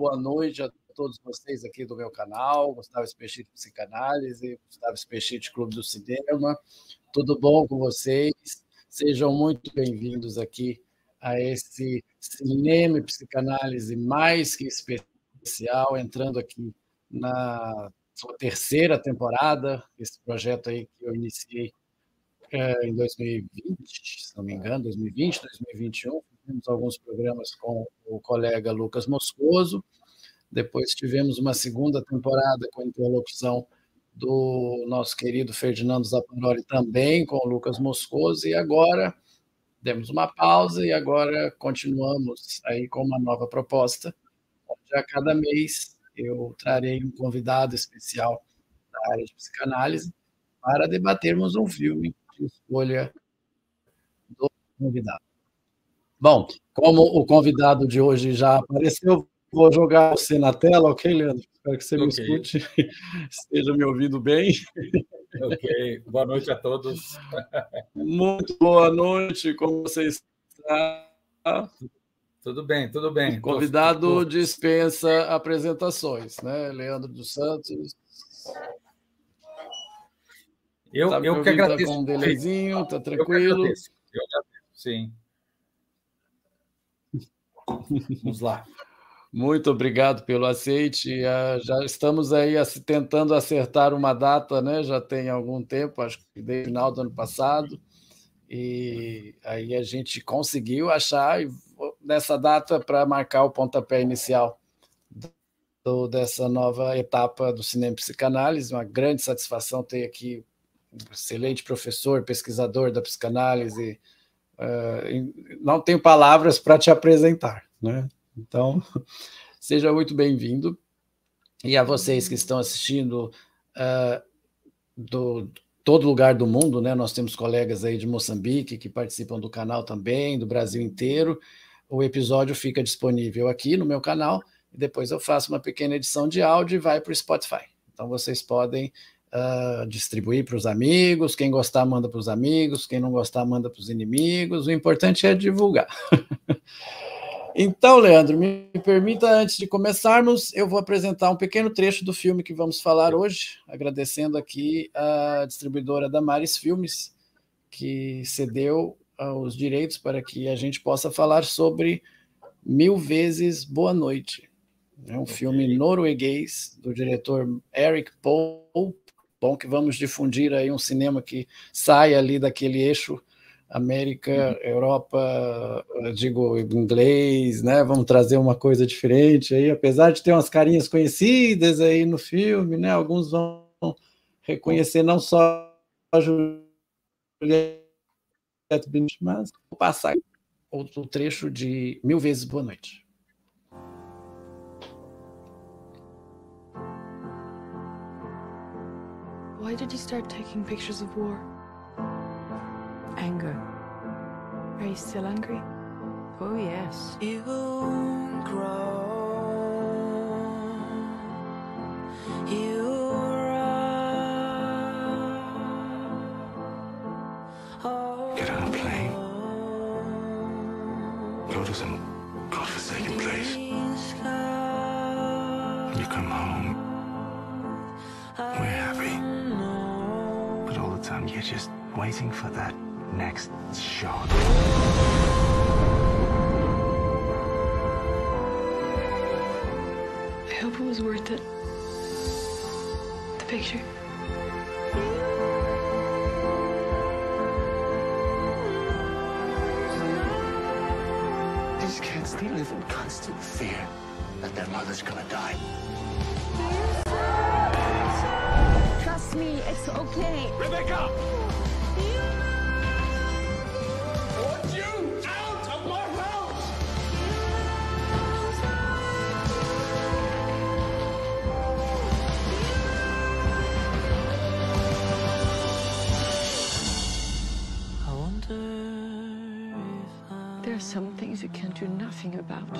boa noite a todos vocês aqui do meu canal, Gustavo Espechite Psicanálise, Gustavo Espechite Clube do Cinema. Tudo bom com vocês? Sejam muito bem-vindos aqui a esse cinema e psicanálise mais que especial, entrando aqui na sua terceira temporada, esse projeto aí que eu iniciei é, em 2020, se não me engano, 2020, 2021, fizemos alguns programas com o colega Lucas Moscoso, depois tivemos uma segunda temporada com a interlocução do nosso querido Ferdinando Zapanoli também com o Lucas Moscoso, e agora demos uma pausa e agora continuamos aí com uma nova proposta, a cada mês eu trarei um convidado especial da área de psicanálise para debatermos um filme de escolha do convidado. Bom, como o convidado de hoje já apareceu, vou jogar você na tela, ok, Leandro? Espero que você okay. me escute, esteja me ouvindo bem. Ok, boa noite a todos. Muito boa noite, como você está? Tudo bem, tudo bem. O convidado dispensa apresentações, né? Leandro dos Santos. Eu, tá eu que tá agradeço. Tá com um delezinho, tá tranquilo. Eu agradeço, eu agradeço, sim. Vamos lá. Muito obrigado pelo aceite. Ah, já estamos aí tentando acertar uma data, né? Já tem algum tempo, acho que desde o final do ano passado. E aí a gente conseguiu achar nessa data para marcar o pontapé inicial do, dessa nova etapa do cinema psicanálise. Uma grande satisfação ter aqui um excelente professor, pesquisador da psicanálise. Uh, não tenho palavras para te apresentar, né? Então, seja muito bem-vindo. E a vocês que estão assistindo uh, do todo lugar do mundo, né? Nós temos colegas aí de Moçambique que participam do canal também, do Brasil inteiro. O episódio fica disponível aqui no meu canal e depois eu faço uma pequena edição de áudio e vai para o Spotify. Então vocês podem uh, distribuir para os amigos. Quem gostar, manda para os amigos. Quem não gostar, manda para os inimigos. O importante é divulgar. Então, Leandro, me permita, antes de começarmos, eu vou apresentar um pequeno trecho do filme que vamos falar hoje, agradecendo aqui a distribuidora da Maris Filmes, que cedeu uh, os direitos para que a gente possa falar sobre Mil Vezes Boa Noite. É um filme norueguês do diretor Eric Pope. Bom que vamos difundir aí um cinema que sai ali daquele eixo América, uhum. Europa, digo inglês, né? Vamos trazer uma coisa diferente aí, apesar de ter umas carinhas conhecidas aí no filme, né? Alguns vão reconhecer não só a Juliette Binoche, mas vou passar outro trecho de Mil Vezes Boa Noite. Why did you start taking pictures of war? Anger. Are you still angry? Oh, yes. You grow. You waiting for that next shot. I hope it was worth it. The picture. These kids, they live in constant fear that their mother's gonna die. Trust me, it's okay. Rebecca! Things you can do nothing about.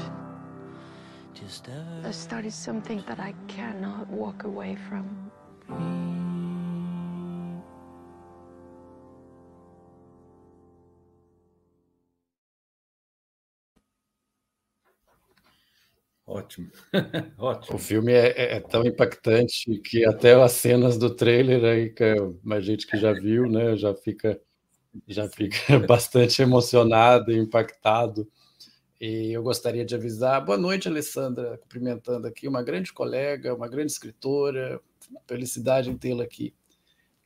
I started something that I cannot walk away from. Ótimo. Ótimo. O filme é, é, é, tão impactante que até as cenas do trailer aí, que a gente que já viu, né, já fica já fica bastante emocionado e impactado. E eu gostaria de avisar, boa noite, Alessandra, cumprimentando aqui, uma grande colega, uma grande escritora, felicidade em tê-la aqui.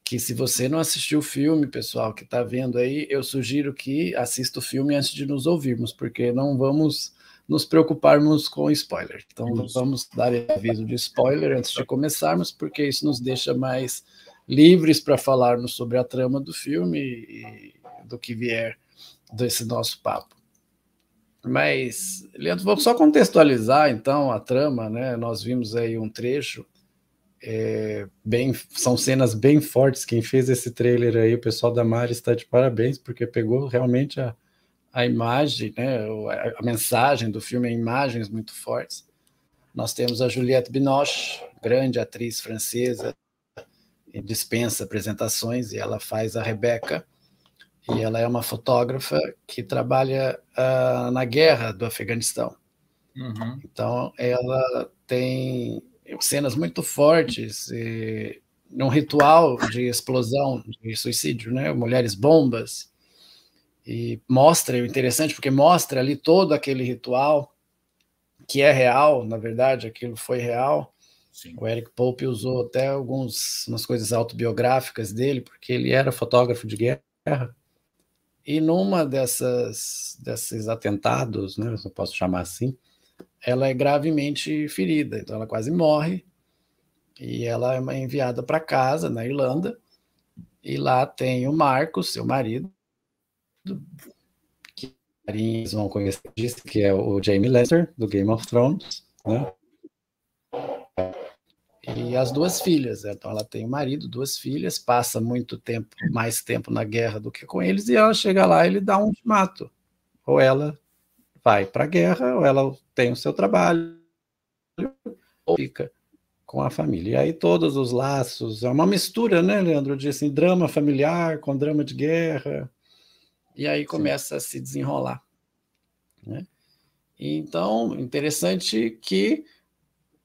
Que se você não assistiu o filme, pessoal, que está vendo aí, eu sugiro que assista o filme antes de nos ouvirmos, porque não vamos nos preocuparmos com spoiler. Então, vamos dar aviso de spoiler antes de começarmos, porque isso nos deixa mais livres para falarmos sobre a trama do filme e do que vier desse nosso papo. Mas, Leandro, vamos só contextualizar então a trama, né? Nós vimos aí um trecho, é, bem, são cenas bem fortes. Quem fez esse trailer aí, o pessoal da Mari está de parabéns, porque pegou realmente a, a imagem, né, a, mensagem do filme imagens muito fortes. Nós temos a Juliette Binoche, grande atriz francesa, dispensa apresentações e ela faz a Rebeca. E ela é uma fotógrafa que trabalha uh, na guerra do Afeganistão. Uhum. Então, ela tem cenas muito fortes e, num ritual de explosão, de suicídio, né? Mulheres bombas, e mostra, é interessante porque mostra ali todo aquele ritual que é real, na verdade, aquilo foi real. Sim. O Eric Pope usou até algumas umas coisas autobiográficas dele, porque ele era fotógrafo de guerra. E numa dessas desses atentados, né, se eu posso chamar assim, ela é gravemente ferida, então ela quase morre. E ela é enviada para casa na Irlanda. E lá tem o Marcos, seu marido, que carinhos vão conhecer disso, que é o Jamie Lannister, do Game of Thrones, né? E as duas filhas, então ela tem um marido, duas filhas, passa muito tempo, mais tempo na guerra do que com eles, e ela chega lá e ele dá um ultimato. Ou ela vai para a guerra, ou ela tem o seu trabalho, ou fica com a família. E aí todos os laços, é uma mistura, né, Leandro? De assim, drama familiar com drama de guerra, e aí começa Sim. a se desenrolar. Né? Então, interessante que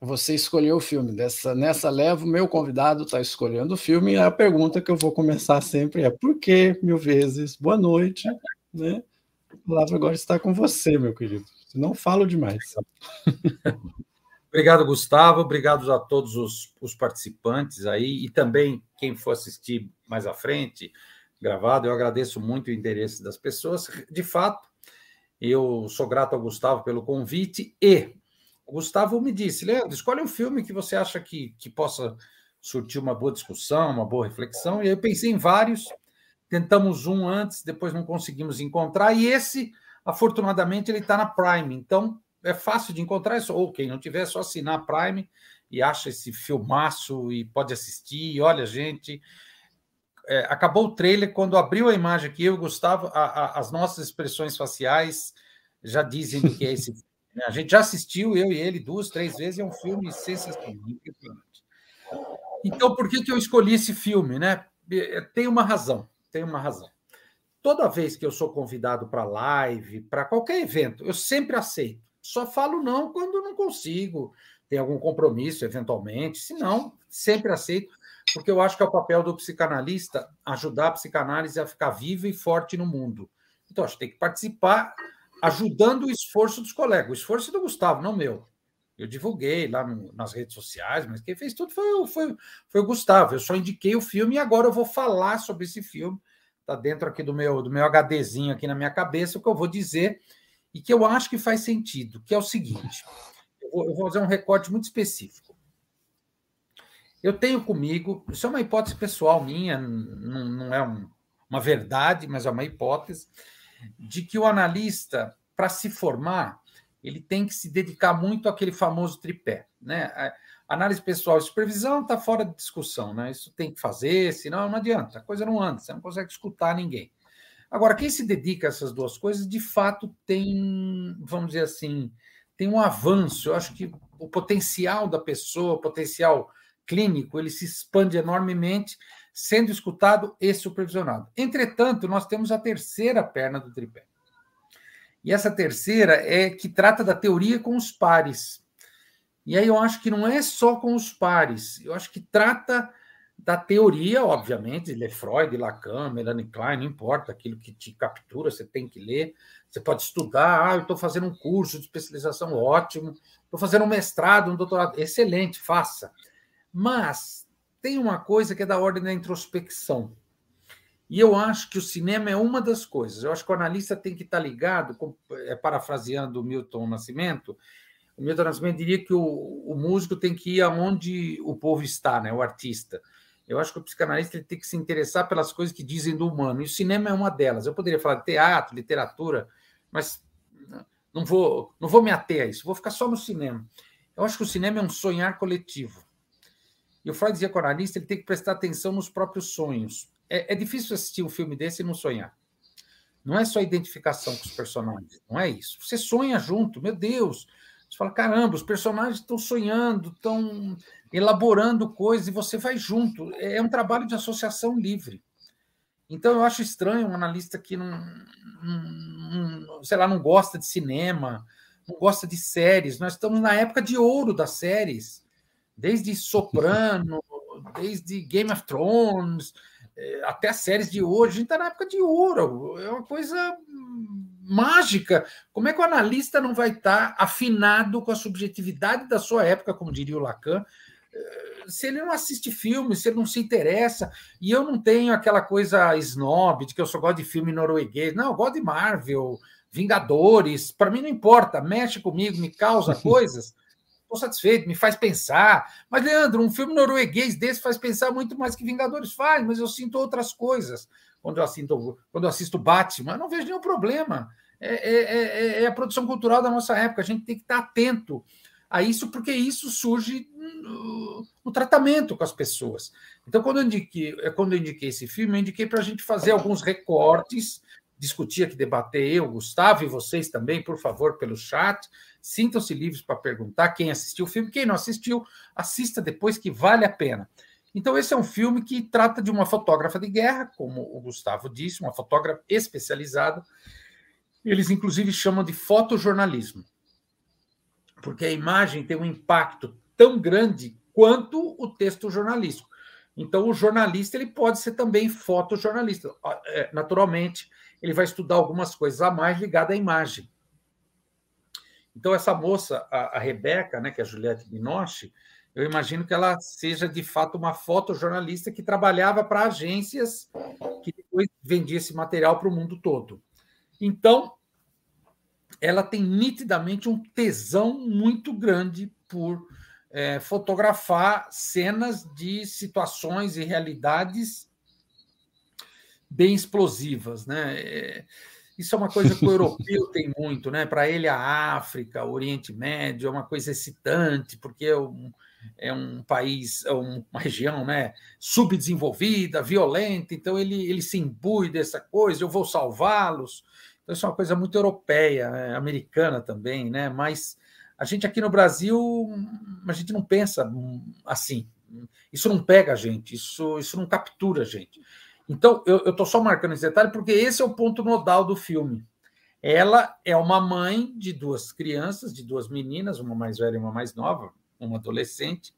você escolheu o filme. Dessa, nessa leva, o meu convidado está escolhendo o filme, e a pergunta que eu vou começar sempre é: por que mil vezes? Boa noite. Né? A palavra agora está com você, meu querido. Não falo demais. Obrigado, Gustavo. Obrigado a todos os, os participantes aí e também quem for assistir mais à frente gravado. Eu agradeço muito o interesse das pessoas. De fato, eu sou grato ao Gustavo pelo convite e o Gustavo me disse, Leandro, escolhe um filme que você acha que, que possa surtir uma boa discussão, uma boa reflexão. E aí eu pensei em vários, tentamos um antes, depois não conseguimos encontrar, e esse, afortunadamente, ele está na Prime. Então, é fácil de encontrar, ou quem não tiver, é só assinar a Prime e acha esse filmaço e pode assistir. E olha, gente, é, acabou o trailer, quando abriu a imagem aqui, eu, Gustavo, a, a, as nossas expressões faciais já dizem que é esse filme. Né? A gente já assistiu, eu e ele, duas, três vezes, é um filme sensacional. Então, por que, que eu escolhi esse filme? Né? É, tem uma razão, tem uma razão. Toda vez que eu sou convidado para live, para qualquer evento, eu sempre aceito. Só falo não quando não consigo, tem algum compromisso, eventualmente. Se não, sempre aceito porque eu acho que é o papel do psicanalista ajudar a psicanálise a ficar viva e forte no mundo. Então, acho que tem que participar ajudando o esforço dos colegas. O esforço do Gustavo, não meu. Eu divulguei lá no, nas redes sociais, mas quem fez tudo foi, foi, foi o Gustavo. Eu só indiquei o filme e agora eu vou falar sobre esse filme. Está dentro aqui do meu, do meu HDzinho aqui na minha cabeça, o que eu vou dizer e que eu acho que faz sentido, que é o seguinte. Eu vou, eu vou fazer um recorte muito específico. Eu tenho comigo, isso é uma hipótese pessoal minha, não, não é um, uma verdade, mas é uma hipótese, de que o analista, para se formar, ele tem que se dedicar muito àquele famoso tripé. Né? Análise pessoal e supervisão está fora de discussão, né? Isso tem que fazer, senão não adianta, a coisa não anda, você não consegue escutar ninguém. Agora, quem se dedica a essas duas coisas, de fato, tem, vamos dizer assim, tem um avanço. Eu acho que o potencial da pessoa, o potencial clínico, ele se expande enormemente, sendo escutado e supervisionado. Entretanto, nós temos a terceira perna do tripé. E essa terceira é que trata da teoria com os pares. E aí eu acho que não é só com os pares, eu acho que trata da teoria, obviamente, de Freud, Lacan, Melanie Klein, não importa, aquilo que te captura, você tem que ler, você pode estudar, ah, eu estou fazendo um curso de especialização ótimo, estou fazendo um mestrado, um doutorado, excelente, faça. Mas tem uma coisa que é da ordem da introspecção. E eu acho que o cinema é uma das coisas. Eu acho que o analista tem que estar ligado, é, parafraseando o Milton Nascimento, o Milton Nascimento diria que o, o músico tem que ir aonde o povo está, né, o artista. Eu acho que o psicanalista ele tem que se interessar pelas coisas que dizem do humano, e o cinema é uma delas. Eu poderia falar de teatro, literatura, mas não vou, não vou me ater a isso, vou ficar só no cinema. Eu acho que o cinema é um sonhar coletivo. E o Freud dizia que o analista ele tem que prestar atenção nos próprios sonhos. É, é difícil assistir um filme desse e não sonhar. Não é só identificação com os personagens, não é isso. Você sonha junto, meu Deus. Você fala, caramba, os personagens estão sonhando, estão elaborando coisas e você vai junto. É um trabalho de associação livre. Então eu acho estranho um analista que não, não, sei lá, não gosta de cinema, não gosta de séries. Nós estamos na época de ouro das séries, desde Soprano, desde Game of Thrones, eh, até as séries de hoje. A gente está na época de ouro. É uma coisa mágica. Como é que o analista não vai estar afinado com a subjetividade da sua época, como diria o Lacan, se ele não assiste filme, se ele não se interessa, e eu não tenho aquela coisa snob de que eu só gosto de filme norueguês, não, eu gosto de Marvel, Vingadores, para mim não importa, mexe comigo, me causa coisas, estou satisfeito, me faz pensar. Mas, Leandro, um filme norueguês desse faz pensar muito mais que Vingadores faz, mas eu sinto outras coisas quando eu assisto, quando eu assisto Batman, eu não vejo nenhum problema. É, é, é, é a produção cultural da nossa época, a gente tem que estar atento a isso, porque isso surge no, no tratamento com as pessoas. Então, quando eu indiquei, quando eu indiquei esse filme, eu indiquei para a gente fazer alguns recortes, discutir aqui, debater eu, Gustavo e vocês também, por favor, pelo chat. Sintam-se livres para perguntar quem assistiu o filme, quem não assistiu, assista depois que vale a pena. Então, esse é um filme que trata de uma fotógrafa de guerra, como o Gustavo disse, uma fotógrafa especializada. Eles, inclusive, chamam de fotojornalismo porque a imagem tem um impacto tão grande quanto o texto jornalístico. Então, o jornalista ele pode ser também fotojornalista. É, naturalmente, ele vai estudar algumas coisas a mais ligadas à imagem. Então, essa moça, a, a Rebeca, né, que é a Juliette Binoche, eu imagino que ela seja de fato uma fotojornalista que trabalhava para agências que depois vendia esse material para o mundo todo. Então, ela tem nitidamente um tesão muito grande por é, fotografar cenas de situações e realidades bem explosivas, né? É, isso é uma coisa que o europeu tem muito, né? Para ele, a África, o Oriente Médio é uma coisa excitante, porque é um, é um país, é uma região né, subdesenvolvida, violenta, então ele, ele se imbui dessa coisa, eu vou salvá-los. Então, isso é uma coisa muito europeia, né, americana também, né? Mas a gente aqui no Brasil, a gente não pensa assim. Isso não pega a gente, isso, isso não captura a gente. Então, eu estou só marcando esse detalhe porque esse é o ponto nodal do filme. Ela é uma mãe de duas crianças, de duas meninas, uma mais velha e uma mais nova, uma adolescente,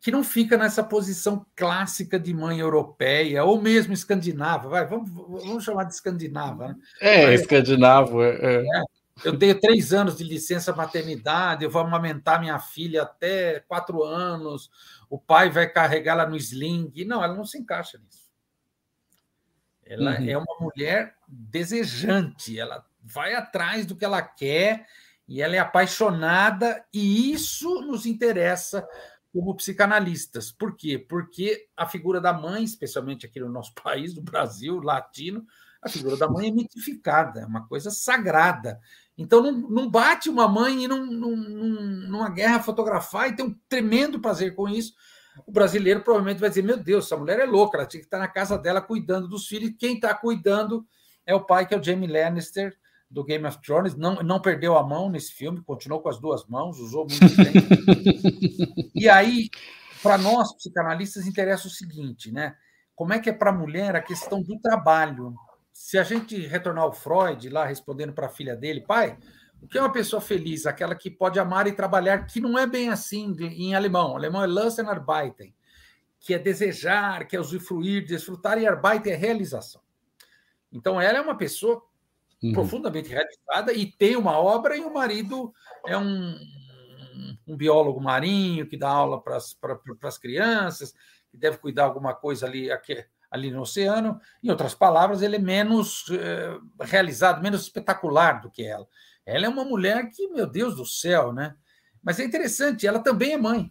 que não fica nessa posição clássica de mãe europeia, ou mesmo escandinava, vai, vamos, vamos chamar de escandinava. Né? É, Mas, escandinavo. É, é. é, eu tenho três anos de licença maternidade, eu vou amamentar minha filha até quatro anos, o pai vai carregá-la no sling. Não, ela não se encaixa nisso. Ela uhum. é uma mulher desejante, ela vai atrás do que ela quer e ela é apaixonada, e isso nos interessa como psicanalistas. Por quê? Porque a figura da mãe, especialmente aqui no nosso país, do Brasil, latino, a figura da mãe é mitificada, é uma coisa sagrada. Então não, não bate uma mãe e num, num, numa guerra fotografar e tem um tremendo prazer com isso. O brasileiro provavelmente vai dizer: Meu Deus, essa mulher é louca, ela tinha que estar na casa dela cuidando dos filhos. Quem está cuidando é o pai, que é o Jamie Lannister, do Game of Thrones, não, não perdeu a mão nesse filme, continuou com as duas mãos, usou muito bem. e aí, para nós, psicanalistas, interessa o seguinte, né? Como é que é para a mulher a questão do trabalho? Se a gente retornar ao Freud, lá respondendo para a filha dele, pai, O que é uma pessoa feliz? Aquela que pode amar e trabalhar, que não é bem assim em alemão. O alemão é und Arbeiten, que é desejar, que é usufruir, desfrutar, e Arbeiten é realização. Então, ela é uma pessoa uhum. profundamente realizada e tem uma obra, e o marido é um, um biólogo marinho que dá aula para as crianças, que deve cuidar alguma coisa ali, aqui, ali no oceano. Em outras palavras, ele é menos eh, realizado, menos espetacular do que ela. Ela é uma mulher que, meu Deus do céu, né? Mas é interessante, ela também é mãe.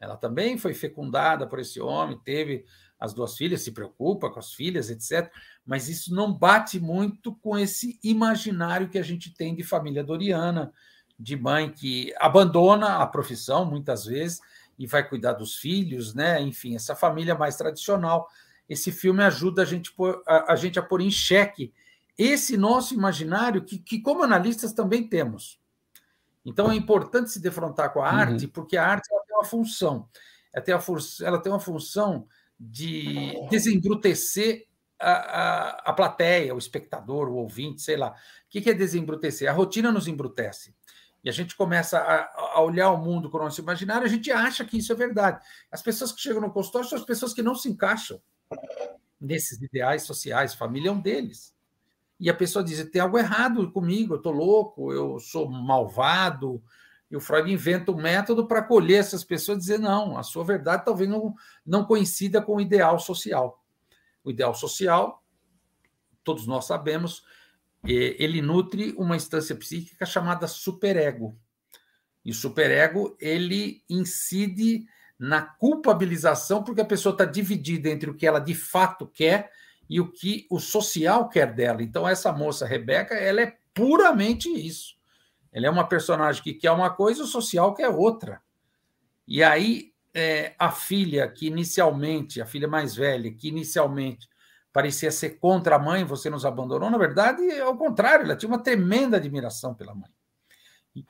Ela também foi fecundada por esse homem, teve as duas filhas, se preocupa com as filhas, etc. Mas isso não bate muito com esse imaginário que a gente tem de família doriana, de mãe que abandona a profissão muitas vezes e vai cuidar dos filhos, né? Enfim, essa família mais tradicional. Esse filme ajuda a gente, a, a gente a pôr em xeque esse nosso imaginário que, que, como analistas, também temos. Então, é importante se defrontar com a uhum. arte, porque a arte tem uma função. Ela tem, a, ela tem uma função de desembrutecer a, a, a, plateia, o espectador, o ouvinte, sei lá. O que é desembrutecer? A rotina nos embrutece. E a gente começa a, a olhar o mundo com o nosso imaginário, a gente acha que isso é verdade. As pessoas que chegam no consultório são as pessoas que não se encaixam nesses ideais sociais, família é um deles e a pessoa diz: tem algo errado comigo, eu estou louco, eu sou malvado. E o Freud inventa um método para acolher essas pessoas e dizer: não, a sua verdade talvez não, não coincida com o ideal social. O ideal social, todos nós sabemos, ele nutre uma instância psíquica chamada superego. E o superego ele incide na culpabilização, porque a pessoa está dividida entre o que ela de fato quer e o que o social quer dela. Então, essa moça, Rebeca, ela é puramente isso. Ela é uma personagem que quer uma coisa, o social quer outra. E aí, é, a filha, que inicialmente, a filha mais velha, que inicialmente parecia ser contra a mãe, você nos abandonou, na verdade, é o contrário, ela tinha uma tremenda admiração pela mãe. E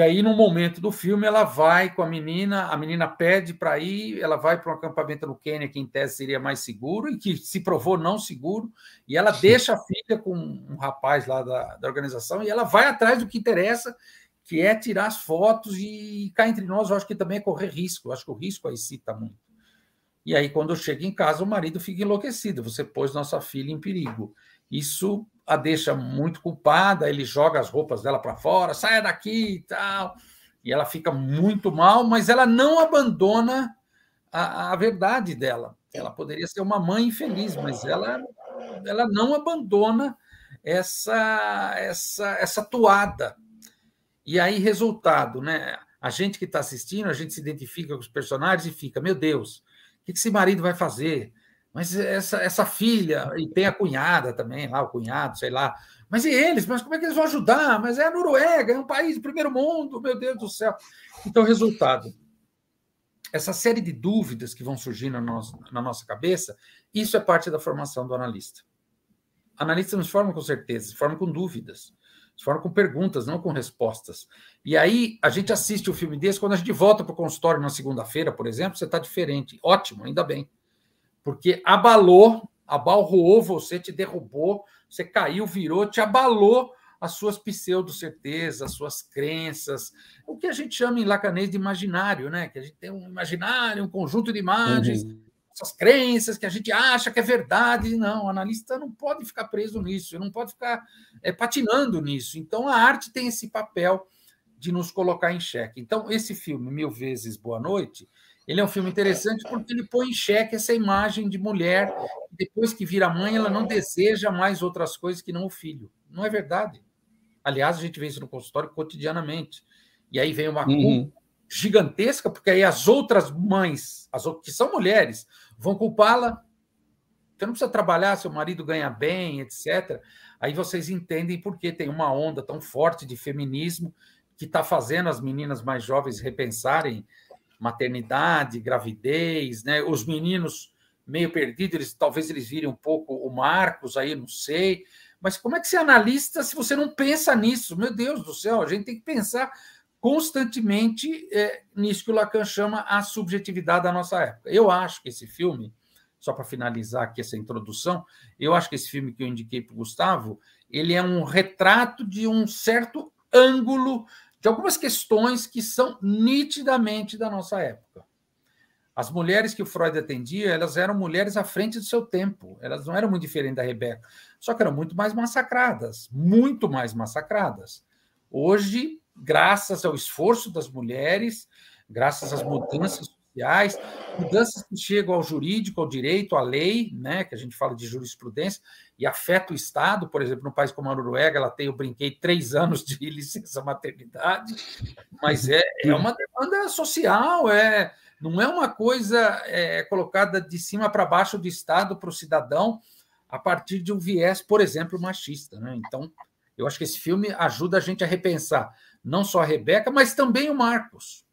aí, no momento do filme, ela vai com a menina, a menina pede para ir, ela vai para um acampamento no Quênia, que em tese seria mais seguro, e que se provou não seguro, e ela deixa a filha com um rapaz lá da, da organização, e ela vai atrás do que interessa, que é tirar as fotos, e cá entre nós, eu acho que também é correr risco, eu acho que o risco aí cita muito. E aí, quando chega em casa, o marido fica enlouquecido, você pôs nossa filha em perigo. Isso a deixa muito culpada, ele joga as roupas dela para fora, saia daqui e tal. E ela fica muito mal, mas ela não abandona a, a verdade dela. Ela poderia ser uma mãe infeliz, mas ela, ela não abandona essa, essa, essa toada. E aí, resultado, né? A gente que está assistindo, a gente se identifica com os personagens e fica, meu Deus, o que esse marido vai fazer? Mas essa, essa filha, e tem a cunhada também, lá, o cunhado, sei lá. Mas e eles? Mas como é que eles vão ajudar? Mas é a Noruega, é um país do primeiro mundo, meu Deus do céu. Então, resultado: essa série de dúvidas que vão surgir na nossa, na nossa cabeça, isso é parte da formação do analista. Analista não se forma com certeza, se forma com dúvidas, se forma com perguntas, não com respostas. E aí, a gente assiste o filme desse, quando a gente volta para o consultório na segunda-feira, por exemplo, você está diferente. Ótimo, ainda bem porque abalou, abalroou você, te derrubou, você caiu, virou, te abalou as suas pseudo-certezas, as suas crenças, o que a gente chama em lacanês de imaginário, né? Que a gente tem um imaginário, um conjunto de imagens, uhum. essas crenças que a gente acha que é verdade. Não, o analista não pode ficar preso nisso, não pode ficar é, patinando nisso. Então, a arte tem esse papel de nos colocar em xeque. Então, esse filme, Mil Vezes Boa Noite, ele é um filme interessante porque ele põe em xeque essa imagem de mulher, depois que vira mãe, ela não deseja mais outras coisas que não o filho. Não é verdade. Aliás, a gente vê isso no consultório cotidianamente. E aí vem uma uhum. culpa gigantesca, porque aí as outras mães, as que são mulheres, vão culpá-la. Você não precisa trabalhar, seu marido ganha bem, etc. Aí vocês entendem por que tem uma onda tão forte de feminismo que está fazendo as meninas mais jovens repensarem maternidade, gravidez, né? Os meninos meio perdidos, eles, talvez eles virem um pouco o Marcos aí, não sei. Mas como é que você analista se você não pensa nisso? Meu Deus do céu, a gente tem que pensar constantemente é, nisso que o Lacan chama a subjetividade da nossa época. Eu acho que esse filme só para finalizar aqui essa introdução, eu acho que esse filme que eu indiquei para o Gustavo, ele é um retrato de um certo ângulo de algumas questões que são nitidamente da nossa época. As mulheres que o Freud atendia, elas eram mulheres à frente do seu tempo. Elas não eram muito diferentes da Rebeca, só que eram muito mais massacradas, muito mais massacradas. Hoje, graças ao esforço das mulheres, graças às mudanças sociais, mudanças que chegam ao jurídico, ao direito, à lei, né, que a gente fala de jurisprudência, e afeta o Estado, por exemplo, no país como a Noruega, ela tem, eu brinquei, três anos de licença maternidade, mas é, é uma demanda social, é, não é uma coisa é, colocada de cima para baixo do Estado para o cidadão a partir de um viés, por exemplo, machista. Né? Então, eu acho que esse filme ajuda a gente a repensar não só a Rebeca, mas também o Marcos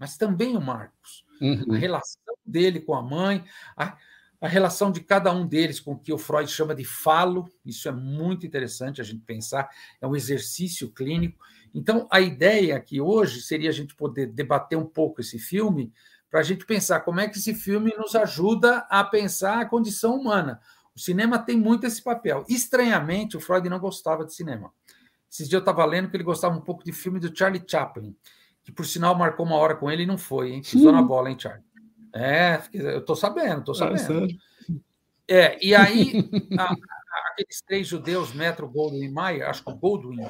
mas também o Marcos. Uhum. A relação dele com a mãe, a, a, relação de cada um deles com o que o Freud chama de falo, isso é muito interessante a gente pensar, é um exercício clínico. Então, a ideia aqui hoje seria a gente poder debater um pouco esse filme, para a gente pensar como é que esse filme nos ajuda a pensar a condição humana. O cinema tem muito esse papel. Estranhamente, o Freud não gostava de cinema. Esses dias eu estava lendo que ele gostava um pouco de filme do Charlie Chaplin que por sinal marcou uma hora com ele e não foi, hein? Pisou na bola, hein, Charlie? É, eu tô sabendo, tô ah, sabendo. É, e aí, a, aqueles três judeus, Metro, Goldwyn e Mayer, acho que o Goldwyn,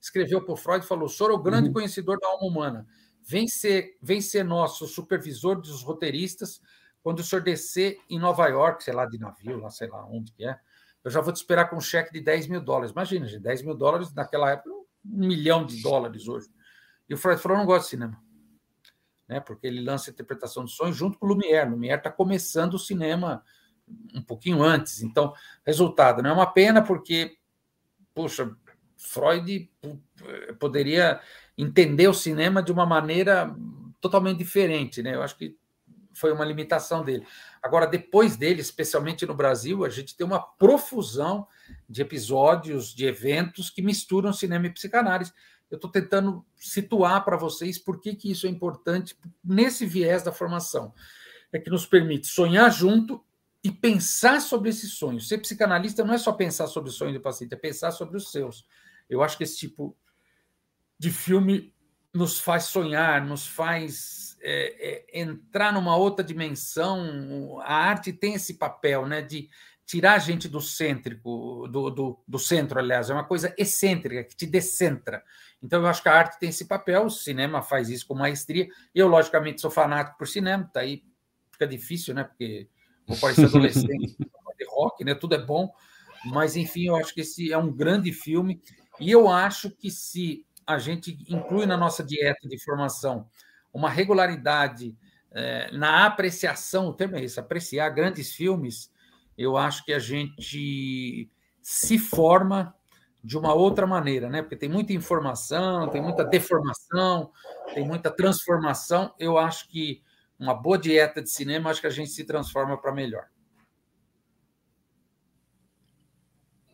escreveu para o Freud e falou: senhor é o grande uhum. conhecedor da alma humana. Vem ser, vem ser nosso supervisor dos roteiristas quando o senhor descer em Nova York, sei lá, de navio, lá, sei lá onde que é. Eu já vou te esperar com um cheque de 10 mil dólares. Imagina, gente, 10 mil dólares naquela época, um milhão de dólares hoje. E o Freud falou: não gosta de cinema. Né? Porque ele lança a interpretação do sonho junto com o Lumière. O Lumière está começando o cinema um pouquinho antes. Então, resultado, não é uma pena porque, puxa, Freud poderia entender o cinema de uma maneira totalmente diferente, né? Eu acho que foi uma limitação dele. Agora, depois dele, especialmente no Brasil, a gente tem uma profusão de episódios, de eventos que misturam cinema e psicanálise eu estou tentando situar para vocês por que, que isso é importante nesse viés da formação. É que nos permite sonhar junto e pensar sobre esse sonho. Ser psicanalista não é só pensar sobre o sonho do paciente, é pensar sobre os seus. Eu acho que esse tipo de filme nos faz sonhar, nos faz é, é, entrar numa outra dimensão. A arte tem esse papel, né, de tirar a gente do cêntrico, do, do, do centro, aliás, é uma coisa excêntrica que te descentra. Então, eu acho que a arte tem esse papel, o cinema faz isso com maestria. Eu, logicamente, sou fanático por cinema, tá aí fica difícil, né? Porque vou parecer adolescente de rock, né? Tudo é bom, mas enfim, eu acho que esse é um grande filme e eu acho que se a gente inclui na nossa dieta de formação uma regularidade é, na apreciação, o termo é esse, apreciar grandes filmes, eu acho que a gente se forma de uma outra maneira, né? Porque tem muita informação, tem muita deformação, tem muita transformação. Eu acho que uma boa dieta de cinema, acho que a gente se transforma para melhor.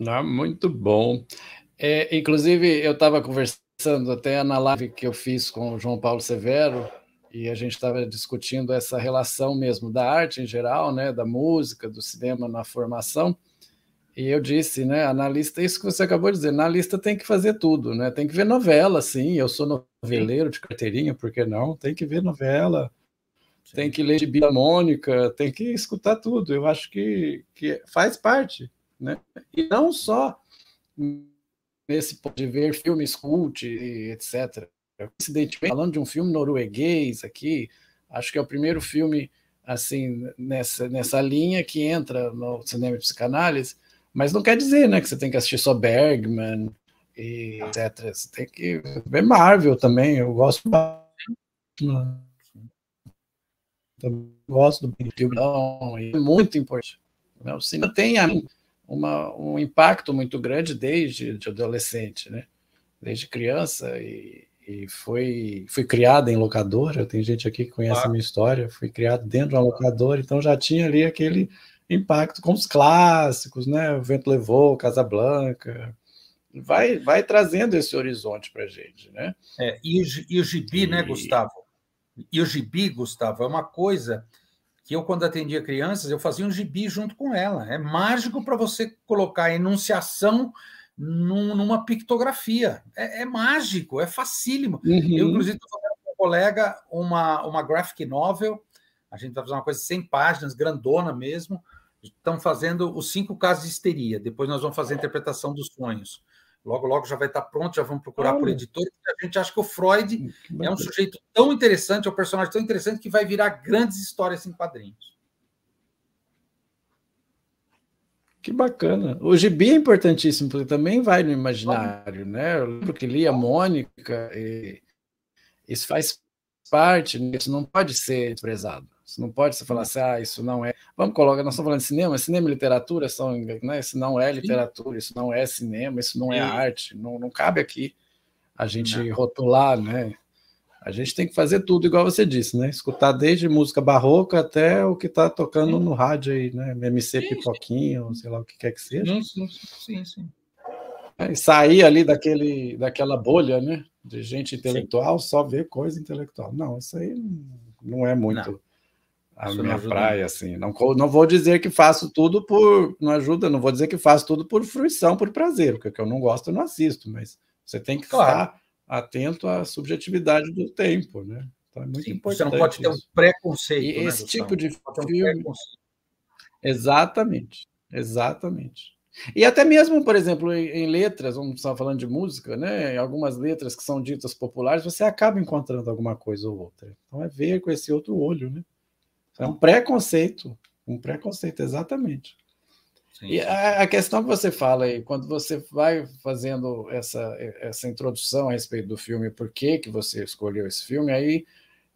Ah, muito bom. É, inclusive, eu estava conversando até na live que eu fiz com o João Paulo Severo, e a gente estava discutindo essa relação mesmo da arte em geral, né, da música, do cinema na formação. E eu disse, né, analista, isso que você acabou de dizer, analista tem que fazer tudo, né? Tem que ver novela, sim. Eu sou noveleiro de carteirinha, por que não? Tem que ver novela, sim. tem que ler de Bia Mônica, tem que escutar tudo. Eu acho que, que faz parte, né? E não só nesse ponto de ver filmes cult, etc. Coincidentemente, falando de um filme norueguês aqui, acho que é o primeiro filme assim nessa, nessa linha que entra no cinema de psicanálise mas não quer dizer, né, que você tem que assistir só Bergman e etc. Você tem que ver Marvel também. Eu gosto eu gosto do filme, é muito importante. Né? O cinema tem uma, um impacto muito grande desde de adolescente, né? Desde criança e, e foi fui criado em locadora. Tem gente aqui que conhece ah. a minha história. Fui criado dentro de uma locadora, então já tinha ali aquele impacto com os clássicos, né? O Vento Levou, Casablanca, vai, vai trazendo esse horizonte para a gente, né? É, e, o, e o gibi, né, e... né, Gustavo? E o gibi, Gustavo, é uma coisa que eu, quando atendia crianças, eu fazia um gibi junto com ela. É mágico para você colocar a enunciação num, numa pictografia. É, é, mágico, é facílimo. Uhum. Eu, inclusive, estou fazendo com um colega uma, uma graphic novel. A gente vai fazer uma coisa de 100 páginas, grandona mesmo. Estão fazendo os cinco casos de histeria. Depois nós vamos fazer a interpretação dos sonhos. Logo, logo já vai estar pronto, já vamos procurar por editor. A gente acha que o Freud é um sujeito tão interessante, é um personagem tão interessante que vai virar grandes histórias em quadrinhos. Que bacana. O gibi é importantíssimo, porque também vai no imaginário, né? Eu lembro que lia Mônica, e isso faz parte, né? isso não pode ser desprezado. Isso não pode se falar assim, ah, isso não é. Vamos colocar, nós estamos falando de cinema, cinema e literatura são, né? Isso não é literatura, isso não é cinema, isso não é arte, não, não cabe aqui a gente não. rotular, né? A gente tem que fazer tudo, igual você disse, né? Escutar desde música barroca até o que está tocando sim. no rádio aí, né? MC sim, Pipoquinho, sim. sei lá o que quer que seja. Sim, sim, sim. É, sair ali daquele, daquela bolha, né? De gente intelectual, só ver coisa intelectual. Não, isso aí não é muito. Não a Isso minha praia, assim. Não, não vou dizer que faço tudo por. Não ajuda, não vou dizer que faço tudo por fruição, por prazer, porque o que eu não gosto eu não assisto, mas você tem que claro. estar atento à subjetividade do tempo, né? Então é muito Sim, importante. Você não pode ter um preconceito. E né, esse tipo de filme. Um exatamente, exatamente. E até mesmo, por exemplo, em, em letras, vamos estar falando de música, né? Em algumas letras que são ditas populares, você acaba encontrando alguma coisa ou outra. Então é ver com esse outro olho, né? É um preconceito, um preconceito, exatamente. Sim, sim. E a, a, questão que você fala aí, quando você vai fazendo essa, essa introdução a respeito do filme, por que, que você escolheu esse filme, aí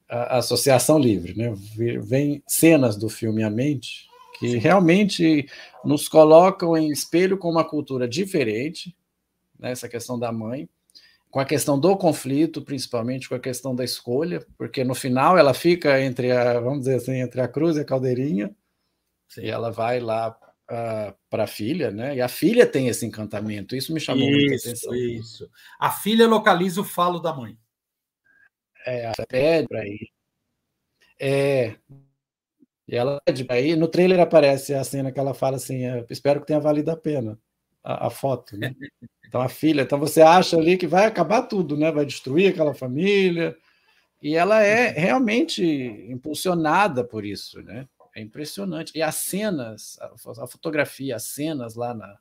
a, a associação livre, né? Vem cenas do filme à mente que sim. realmente nos colocam em espelho com uma cultura diferente, né? essa questão da mãe, com a questão do conflito, principalmente com a questão da escolha, porque no final ela fica entre a, vamos dizer assim, entre a cruz e a caldeirinha, Sim. e ela vai lá uh, ah, para a filha, né? E a filha tem esse encantamento, isso me chamou isso, muita atenção. Isso. A filha localiza o falo da mãe. É, ela pede para ir. É. E ela pede para ir. No trailer aparece a cena que ela fala assim: é, espero que tenha valido a pena a, a foto, né? Então a filha, então você acha ali que vai acabar tudo, né? Vai destruir aquela família. E ela é realmente impulsionada por isso, né? É impressionante. E as cenas, a, a fotografia, as cenas lá, na,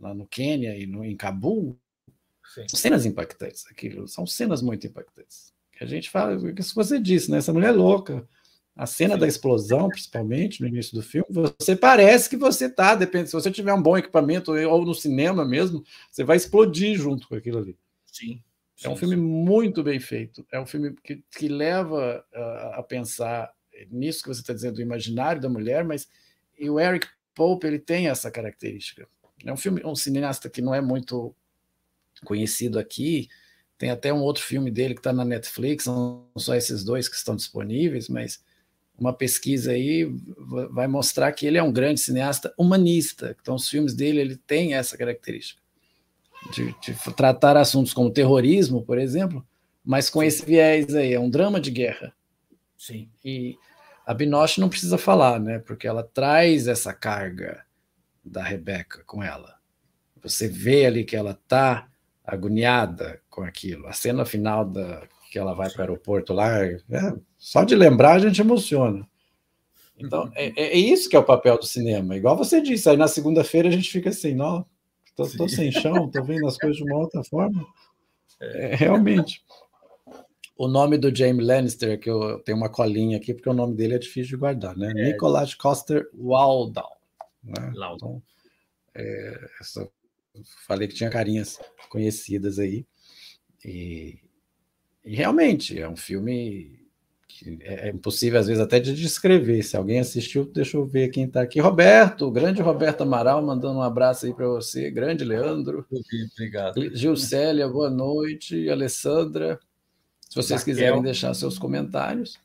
lá no Quênia e no, em Cabul, Sim. são cenas impactantes. Aquilo, são cenas muito impactantes. Que a gente fala, o que você disse, né? Essa mulher é louca. A cena Sim. da explosão, principalmente no início do filme, você parece que você tá, depende, se você tiver um bom equipamento ou no cinema mesmo, você vai explodir junto com aquilo ali. Sim. É um filme muito bem feito. É um filme que, que leva a, a pensar nisso que você está dizendo, do imaginário da mulher, mas o Eric Pope ele tem essa característica. É um filme, um cineasta que não é muito conhecido aqui. Tem até um outro filme dele que está na Netflix, não só esses dois que estão disponíveis, mas uma pesquisa aí vai mostrar que ele é um grande cineasta humanista. Então, os filmes dele ele tem essa característica de, de tratar assuntos como terrorismo, por exemplo, mas com esse viés aí, é um drama de guerra. Sim. E a Binoche não precisa falar, né? Porque ela traz essa carga da Rebeca com ela. Você vê ali que ela está agoniada com aquilo. A cena final da que ela vai para o aeroporto lá, é, só de lembrar a gente emociona. Então, uhum. é, é, isso que é o papel do cinema. Igual você disse, aí na segunda-feira a gente fica assim, não, tô, tô sem chão, tô vendo as coisas de uma outra forma. É, é, realmente. O nome do James Lannister, que eu tenho uma colinha aqui, porque o nome dele é difícil de guardar, né? É. Nicholas Coster Waldau. Né? Então, é, falei que tinha carinhas conhecidas aí. E, e realmente é um filme que é, é impossível, às vezes, até de descrever. Se alguém assistiu, deixa eu ver quem está aqui. Roberto, grande Roberto Amaral, mandando um abraço aí para você. Grande Leandro. Obrigado. Gilcélia, boa noite. Alessandra, se vocês Zaquel. quiserem deixar seus comentários.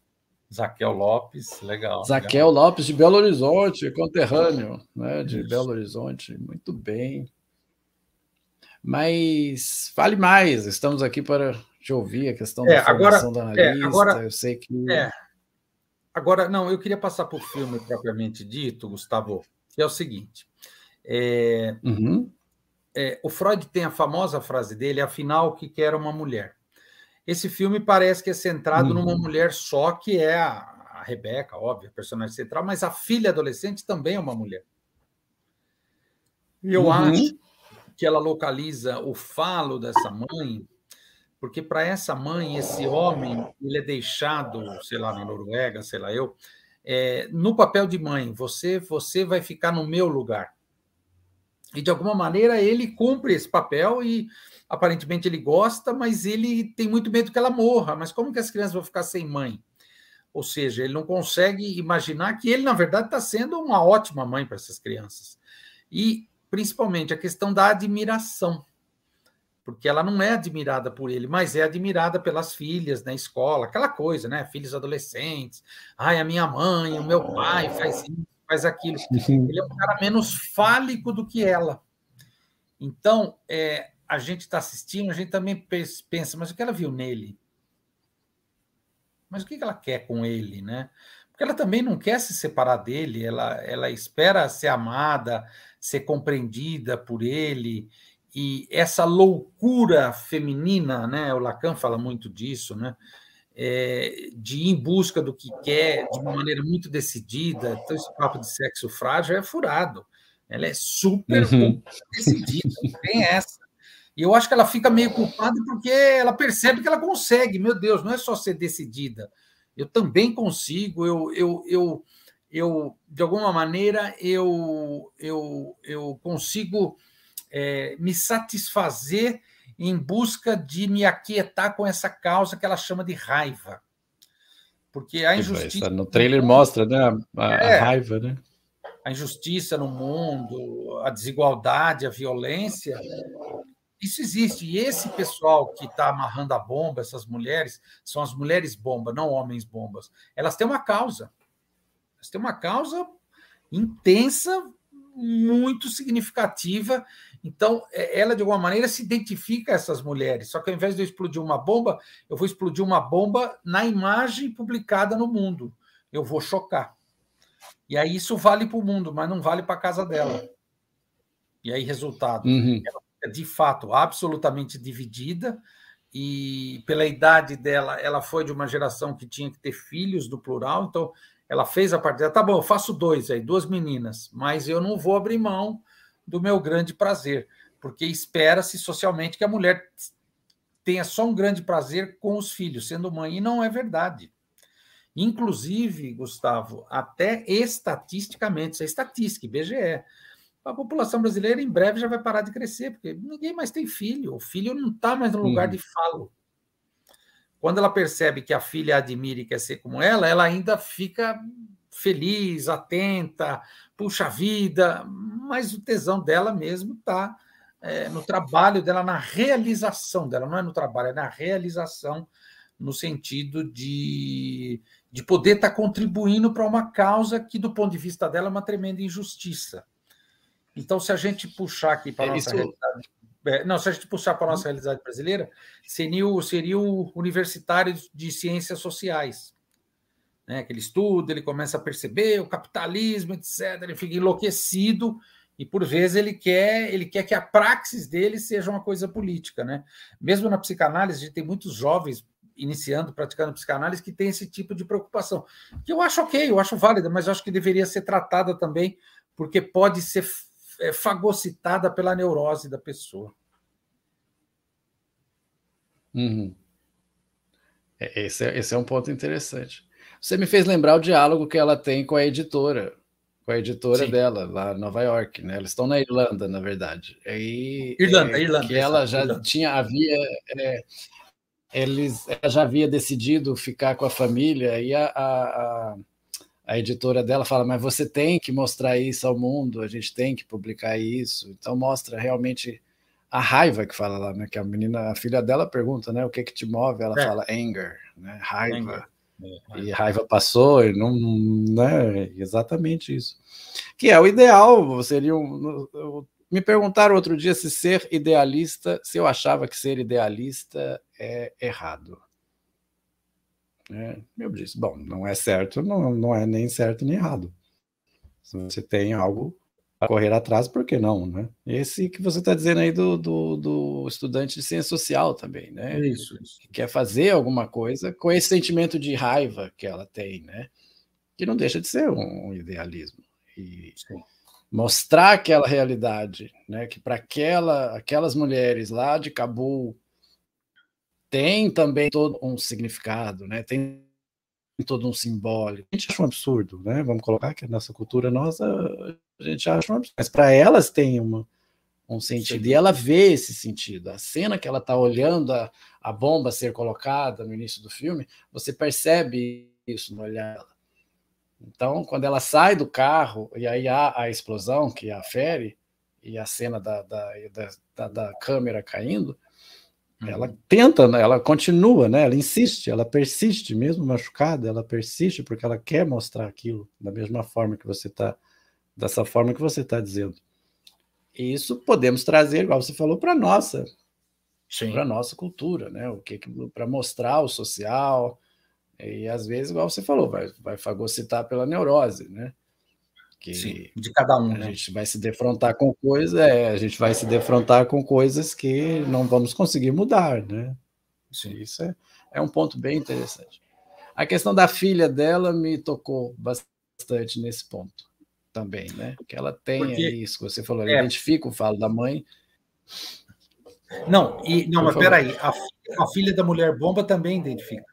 Zaquel Lopes, legal. Zaquel legal. Lopes, de Belo Horizonte, conterrâneo né, de Isso. Belo Horizonte. Muito bem. Mas fale mais, estamos aqui para te ouvir a questão é, da formação agora, da é, analista. É, agora, eu sei que. É, Agora, não, eu queria passar para o filme propriamente dito, Gustavo, que é o seguinte. É, uhum. é, o Freud tem a famosa frase dele, afinal, o que quer uma mulher? Esse filme parece que é centrado uhum. numa mulher só, que é a, a Rebeca, óbvio, a personagem central, mas a filha adolescente também é uma mulher. E eu uhum. acho que ela localiza o falo dessa mãe porque para essa mãe, esse homem, ele é deixado, sei lá, na Noruega, sei lá eu, é, no papel de mãe, você, você vai ficar no meu lugar. E de alguma maneira ele cumpre esse papel e aparentemente ele gosta, mas ele tem muito medo que ela morra. Mas como que as crianças vão ficar sem mãe? Ou seja, ele não consegue imaginar que ele, na verdade, está sendo uma ótima mãe para essas crianças. E, principalmente, a questão da admiração porque ela não é admirada por ele, mas é admirada pelas filhas na escola, aquela coisa, né? Filhos adolescentes. Ai, a minha mãe, o meu pai faz isso, faz aquilo. Ele é um cara menos fálico do que ela. Então, é, a gente está assistindo, a gente também pensa, mas o que ela viu nele? Mas o que ela quer com ele, né? Porque ela também não quer se separar dele, ela, ela espera ser amada, ser compreendida por ele e essa loucura feminina, né? O Lacan fala muito disso, né? É, de ir em busca do que quer de uma maneira muito decidida. Então, esse papo de sexo frágil é furado. Ela é super uhum. decidida, tem essa. E eu acho que ela fica meio culpada porque ela percebe que ela consegue. Meu Deus, não é só ser decidida. Eu também consigo. Eu, eu, eu, eu de alguma maneira, eu, eu, eu consigo é, me satisfazer em busca de me aquietar com essa causa que ela chama de raiva. Porque a injustiça. No trailer mostra né, a, é, a raiva, né? A injustiça no mundo, a desigualdade, a violência, isso existe. E esse pessoal que está amarrando a bomba, essas mulheres, são as mulheres bomba, não homens bombas. Elas têm uma causa. Elas têm uma causa intensa, muito significativa então, é, ela, de alguma maneira, se identifica a essas mulheres. Só que ao invés de eu explodir uma bomba, eu vou explodir uma bomba na imagem publicada no mundo. Eu vou chocar. E aí isso vale para o mundo, mas não vale para a casa dela. E aí, resultado, uhum. ela é de fato absolutamente dividida. E pela idade dela, ela foi de uma geração que tinha que ter filhos do plural, então ela fez a parte dela, tá bom, eu faço dois aí, duas meninas, mas eu não vou abrir mão do meu grande prazer, porque espera-se socialmente que a mulher tenha só um grande prazer com os filhos, sendo mãe, e não é verdade. Inclusive, Gustavo, até estatisticamente, isso é estatística, IBGE, a população brasileira em breve já vai parar de crescer, porque ninguém mais tem filho, o filho não está mais no lugar de falo. Quando ela percebe que a filha admira e quer ser como ela, ela ainda fica feliz, atenta, puxa vida, mas o tesão dela mesmo está é, no trabalho dela, na realização dela, não é no trabalho, é na realização, no sentido de, de poder estar tá contribuindo para uma causa que, do ponto de vista dela, é uma tremenda injustiça. Então, se a gente puxar aqui para a é nossa Isso... realidade. É, não, se a gente puxar para a nossa realidade brasileira, seria o, seria o universitário de ciências sociais né, que ele estuda, ele começa a perceber o capitalismo, etc. Ele fica enlouquecido e por vezes ele quer ele quer que a praxis dele seja uma coisa política, né? Mesmo na psicanálise, a gente tem muitos jovens iniciando, praticando psicanálise que tem esse tipo de preocupação, que eu acho ok, eu acho válida, mas eu acho que deveria ser tratada também, porque pode ser é, fagocitada pela neurose da pessoa. Uhum. É, esse, é, esse é um ponto interessante. Você me fez lembrar o diálogo que ela tem com a editora, com a editora Sim. dela, lá em Nova York, né? Eles estão na Irlanda, na verdade. Aí, Irlanda, é, Irlanda. Que ela já Irlanda. tinha, havia. É, eles, ela já havia decidido ficar com a família, e a, a, a, editora dela fala: Mas você tem que mostrar isso ao mundo, a gente tem que publicar isso. Então, mostra realmente a raiva que fala lá, né? Que a menina, a filha dela pergunta, né? O que que te move? Ela é. fala anger, né? Raiva. Anger. E raiva passou, e não, né? Exatamente isso. Que é o ideal, seria um, me perguntaram outro dia se ser idealista, se eu achava que ser idealista é errado. É, eu disse, bom, não é certo, não, não é nem certo nem errado. Se você tem algo a correr atrás, por que não, né? Esse que você está dizendo aí do, do, do, estudante de ciência social também, né? Isso, isso. Que quer fazer alguma coisa com esse sentimento de raiva que ela tem, né? Que não deixa de ser um idealismo. E Sim. mostrar aquela realidade, né? Que para aquela, aquelas mulheres lá de Cabul tem também todo um significado, né? Tem todo um simbólico. A gente acha um absurdo, né? Vamos colocar que a nossa cultura nossa a gente acha um absurdo, mas para elas tem uma, um sentido. Sim. E ela vê esse sentido. A cena que ela está olhando a, a bomba ser colocada no início do filme, você percebe isso no olhar dela. Então, quando ela sai do carro e aí há a explosão que a fere e a cena da, da, da, da câmera caindo, ela uhum. tenta, né? ela continua, né? ela insiste, ela persiste, mesmo machucada, ela persiste porque ela quer mostrar aquilo da mesma forma que você está dessa forma que você está dizendo. E isso podemos trazer, igual você falou, para nossa, para nossa cultura, né? O que para mostrar o social e às vezes, igual você falou, vai, vai fagocitar pela neurose, né? Que Sim, de cada um. A né? gente vai se defrontar com coisas, é, a gente vai se defrontar com coisas que não vamos conseguir mudar, né? Sim. Isso é, é um ponto bem interessante. A questão da filha dela me tocou bastante nesse ponto também, né? Que ela tem Porque, isso que você falou, ela é, identifica o falo da mãe. Não, e não, mas peraí, a, a filha da mulher bomba também identifica.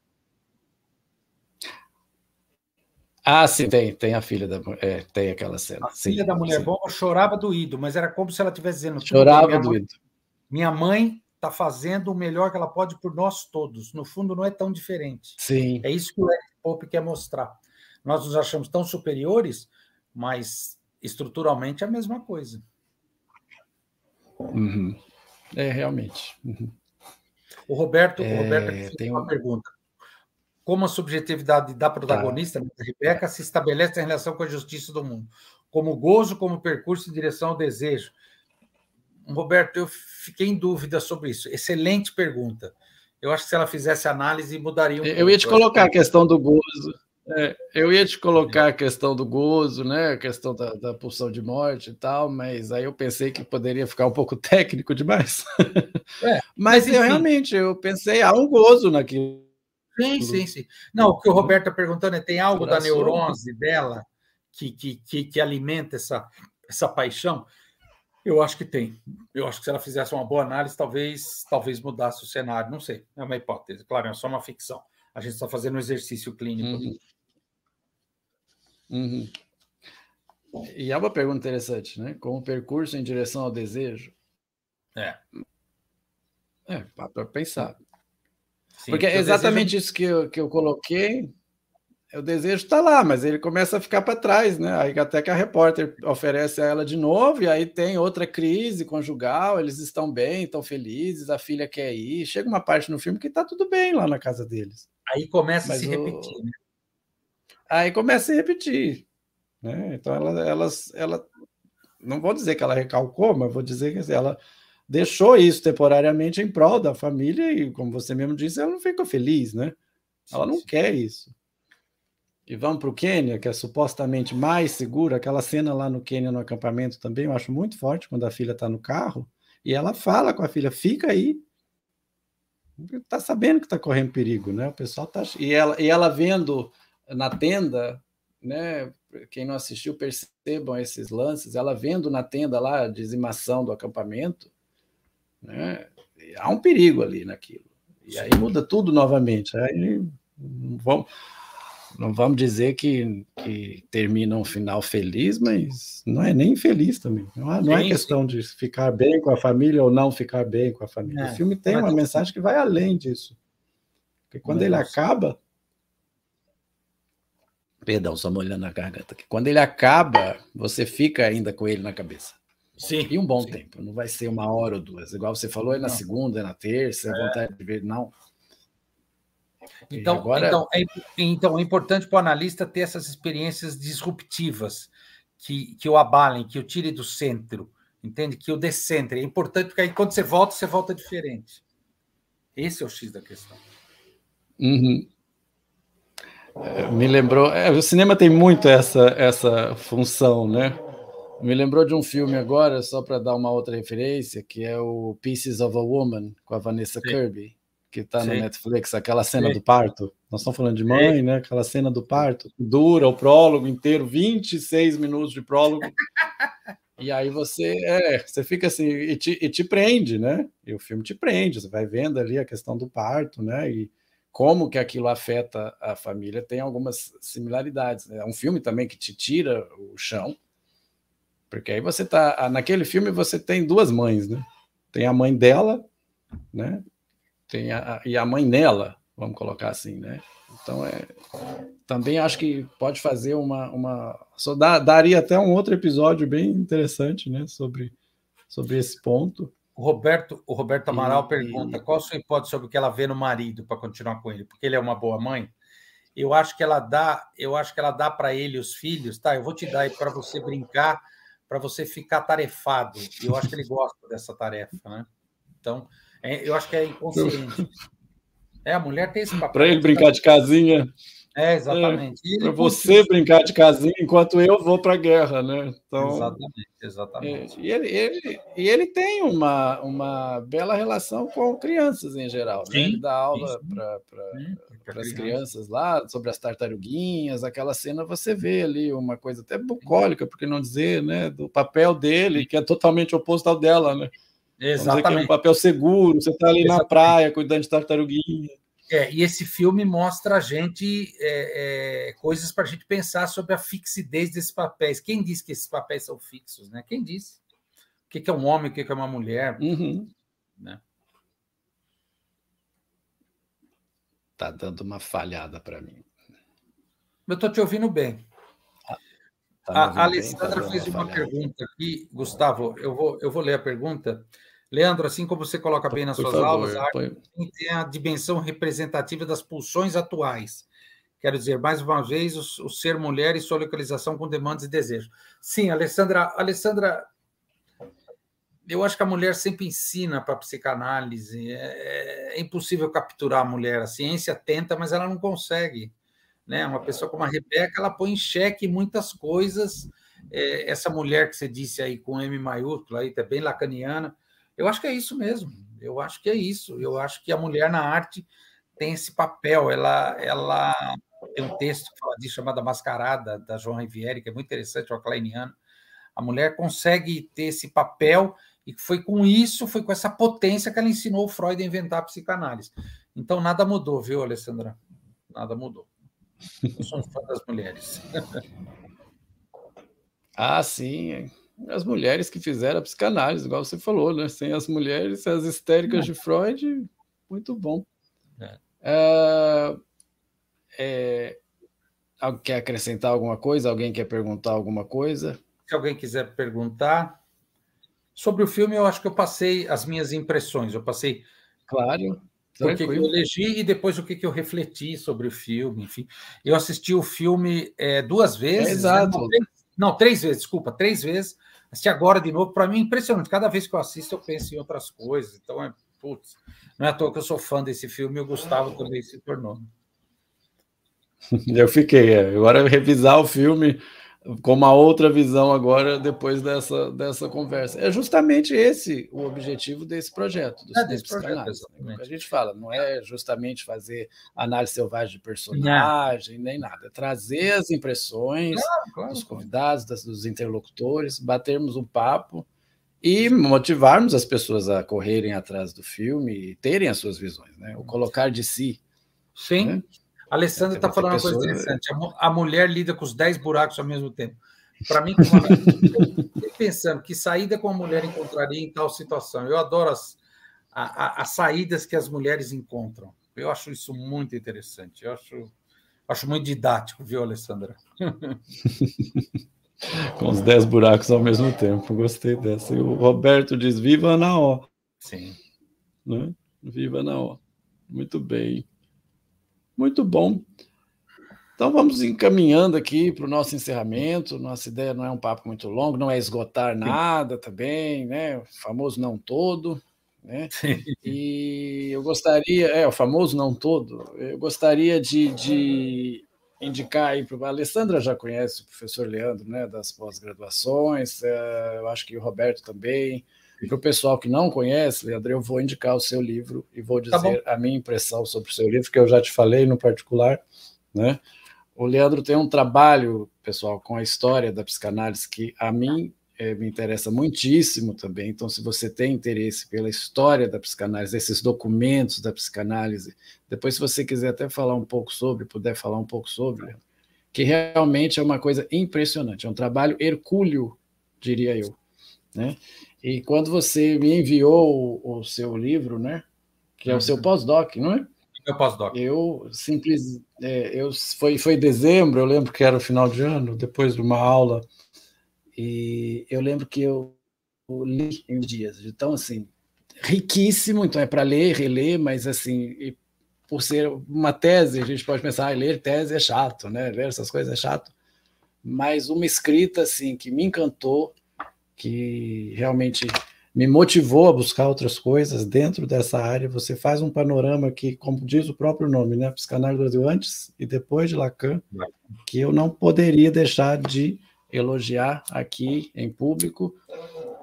Ah, sim, tem, tem a filha da é, tem aquela cena. A sim, filha da mulher sim. bomba chorava doído, mas era como se ela estivesse dizendo: chorava doído. minha mãe está fazendo o melhor que ela pode por nós todos. No fundo, não é tão diferente. Sim. É isso que o Eric Pope quer mostrar. Nós nos achamos tão superiores mas estruturalmente é a mesma coisa. Uhum. É, realmente. Uhum. O Roberto, é, o Roberto tem uma pergunta. Como a subjetividade da protagonista, tá. Rebeca, se estabelece em relação com a justiça do mundo? Como gozo, como percurso em direção ao desejo? Roberto, eu fiquei em dúvida sobre isso. Excelente pergunta. Eu acho que se ela fizesse análise, mudaria um Eu pouco. ia te colocar a questão do gozo. É, eu ia te colocar a questão do gozo, né? A questão da, da pulsão de morte e tal, mas aí eu pensei que poderia ficar um pouco técnico demais. É, mas, mas eu realmente eu pensei, há um gozo naquilo. Sim, sim, sim. Não, o que o Roberto está perguntando é: tem algo da neurose dela que, que, que, que alimenta essa, essa paixão? Eu acho que tem. Eu acho que se ela fizesse uma boa análise, talvez, talvez mudasse o cenário. Não sei, é uma hipótese. Claro, é só uma ficção. A gente está fazendo um exercício clínico. Uhum. Uhum. E é uma pergunta interessante, né? Como percurso em direção ao desejo. É. É, para pensar. Sim, porque é exatamente desejo... isso que eu, que eu coloquei. O desejo está lá, mas ele começa a ficar para trás, né? Aí até que a repórter oferece a ela de novo, e aí tem outra crise conjugal, eles estão bem, estão felizes, a filha quer ir. Chega uma parte no filme que está tudo bem lá na casa deles. Aí começa mas a se o... repetir, né? Aí começa a repetir. Né? Então ela, ela, ela, não vou dizer que ela recalcou, mas vou dizer que assim, ela deixou isso temporariamente em prol da família e, como você mesmo disse, ela não ficou feliz, né? Ela não quer isso. E vamos para o Quênia, que é supostamente mais seguro. Aquela cena lá no Quênia, no acampamento, também eu acho muito forte quando a filha está no carro e ela fala com a filha: fica aí. Está sabendo que está correndo perigo, né? O pessoal tá. E ela, e ela vendo na tenda, né? Quem não assistiu, percebam esses lances. Ela vendo na tenda lá a dizimação do acampamento, né? Há um perigo ali naquilo. E aí muda tudo novamente. Aí não vamos, não vamos dizer que, que termina um final feliz, mas não é nem feliz também. Não é, não é questão de ficar bem com a família ou não ficar bem com a família. É, o filme tem uma mensagem que vai além disso. Porque quando ele acaba, Perdão, só molhando a garganta. Quando ele acaba, você fica ainda com ele na cabeça. Sim. E um bom sim. tempo. Não vai ser uma hora ou duas. Igual você falou, é na não. segunda, é na terça, é vontade de ver. Não. Então, agora... então, é, então, é importante para o analista ter essas experiências disruptivas que, que o abalem, que o tire do centro, entende? Que o descentre. É importante porque aí quando você volta, você volta diferente. Esse é o X da questão. Uhum. É, me lembrou. É, o cinema tem muito essa, essa função, né? Me lembrou de um filme agora, só para dar uma outra referência, que é o Pieces of a Woman, com a Vanessa Sim. Kirby, que está no Netflix, aquela cena Sim. do parto. Nós estamos falando de mãe, Sim. né? Aquela cena do parto, dura o prólogo inteiro, 26 minutos de prólogo. e aí você, é, você fica assim, e te, e te prende, né? E o filme te prende, você vai vendo ali a questão do parto, né? E como que aquilo afeta a família, tem algumas similaridades. Né? É um filme também que te tira o chão, porque aí você tá. Naquele filme você tem duas mães, né? Tem a mãe dela, né? Tem a, e a mãe nela, vamos colocar assim, né? Então é. Também acho que pode fazer uma. uma só dá, daria até um outro episódio bem interessante, né? Sobre, sobre esse ponto. O Roberto, o Roberto Amaral e, pergunta: e... qual a sua hipótese sobre o que ela vê no marido para continuar com ele? Porque ele é uma boa mãe? Eu acho que ela dá, eu acho que ela dá para ele os filhos, tá? Eu vou te dar aí para você brincar para você ficar tarefado. Eu acho que ele gosta dessa tarefa, né? Então, é, eu acho que é inconsciente. É, a mulher tem esse papel. Para ele brincar de casinha. É, exatamente. É, para você brincar de casinha enquanto eu vou para a guerra, né? Então, exatamente, exatamente. É, e ele, ele, e ele tem uma, uma bela relação com crianças em geral. Né? Ele dá aula para as crianças lá sobre as tartaruguinhas, aquela cena você vê ali uma coisa até bucólica, por que não dizer, né? Do papel dele, que é totalmente oposto ao dela, né? Exatamente. é um papel seguro, você está ali Exatamente. na praia cuidando de tartaruguinha. É, e esse filme mostra a gente é, é, coisas para a gente pensar sobre a fixidez desses papéis. Quem diz que esses papéis são fixos? Né? Quem disse? O que é um homem, o que é uma mulher? Uhum. Né? Tá dando uma falhada para mim. Eu estou te ouvindo bem. Ah, tá a, a Alessandra bem, fez uma, uma pergunta aqui, Gustavo. Eu vou, eu vou ler a pergunta. Leandro, assim como você coloca bem nas Por suas favor, aulas, a arte tem a dimensão representativa das pulsões atuais. Quero dizer, mais uma vez, o, o, ser mulher e sua localização com demandas e desejos. Sim, Alessandra, Alessandra, eu acho que a mulher sempre ensina para a psicanálise. É, é, impossível capturar a mulher. A ciência tenta, mas ela não consegue. Né? Uma pessoa como a Rebeca, ela põe em xeque muitas coisas. É, essa mulher que você disse aí com M maiúsculo, aí, é bem lacaniana, eu acho que é isso mesmo. Eu acho que é isso. Eu acho que a mulher na arte tem esse papel. Ela, ela tem um texto que fala disso chamado Mascarada, da João Rivieri, que é muito interessante, o kleiniano. A mulher consegue ter esse papel e foi com isso, foi com essa potência que ela ensinou o Freud a inventar a psicanálise. Então nada mudou, viu, Alessandra? Nada mudou. Eu sou um fã das mulheres. ah, sim as mulheres que fizeram a psicanálise, igual você falou, né? Sem as mulheres, as histéricas de Freud, muito bom. É. É, é, quer acrescentar alguma coisa? Alguém quer perguntar alguma coisa? Se alguém quiser perguntar. Sobre o filme, eu acho que eu passei as minhas impressões. Eu passei. Claro. O que, eu elegi e depois o que, que eu refleti sobre o filme, enfim. Eu assisti o filme é, duas vezes. É, exato. Né? Não, três vezes, desculpa, três vezes Assisti agora de novo, para mim é impressionante. Cada vez que eu assisto, eu penso em outras coisas. Então, é, putz, não é à toa que eu sou fã desse filme e o Gustavo também se tornou. Eu fiquei, é. agora revisar o filme com uma outra visão agora depois dessa, dessa conversa. É justamente esse o objetivo desse projeto, do é desse projeto, né? A gente fala, não é justamente fazer análise selvagem de personagem, não. nem nada, é trazer as impressões claro, claro. dos convidados, das, dos interlocutores, batermos um papo e motivarmos as pessoas a correrem atrás do filme e terem as suas visões, né? O colocar de si. Sim. Né? Alessandra está falando uma coisa interessante. A mulher lida com os 10 buracos ao mesmo tempo. Para mim, eu pensando que saída com a mulher encontraria em tal situação. Eu adoro as, a, a, as saídas que as mulheres encontram. Eu acho isso muito interessante. Eu acho, acho muito didático, viu, Alessandra? com os 10 buracos ao mesmo tempo. Gostei dessa. E o Roberto diz: Viva na O. Sim. Né? Viva na O. Muito bem. Muito bom. Então vamos encaminhando aqui para o nosso encerramento. Nossa ideia não é um papo muito longo, não é esgotar nada também, né? O famoso não todo, né? E eu gostaria, é o famoso não todo. Eu gostaria de, de indicar aí para a Alessandra já conhece o professor Leandro, né, das pós-graduações, é, eu acho que o Roberto também. Para o pessoal que não conhece, Leandro, eu vou indicar o seu livro e vou tá dizer tá a minha impressão sobre o seu livro, que eu já te falei no particular, né? O Leandro tem um trabalho, pessoal, com a história da psicanálise que a mim é, me interessa muitíssimo também. Então, se você tem interesse pela história da psicanálise, esses documentos da psicanálise, depois, se você quiser até falar um pouco sobre, puder falar um pouco sobre, que realmente é uma coisa impressionante, é um trabalho hercúleo, diria eu. Né? E quando você me enviou o, o seu livro, né, que é o seu uhum. pós-doc, não é? Meu pós-doc. Eu simples, é, eu foi foi dezembro, eu lembro que era o final de ano, depois de uma aula e eu lembro que eu, li em dias. Então, assim, riquíssimo, então é para ler, reler, mas assim, por ser uma tese, a gente pode pensar, ah, ler tese é chato, né? Ler essas coisas é chato. Mas uma escrita, assim, que me encantou, que realmente me motivou a buscar outras coisas dentro dessa área. Você faz um panorama que, como diz o próprio nome, né? Psicanálise Brasil antes e depois de Lacan, que eu não poderia deixar de elogiar aqui em público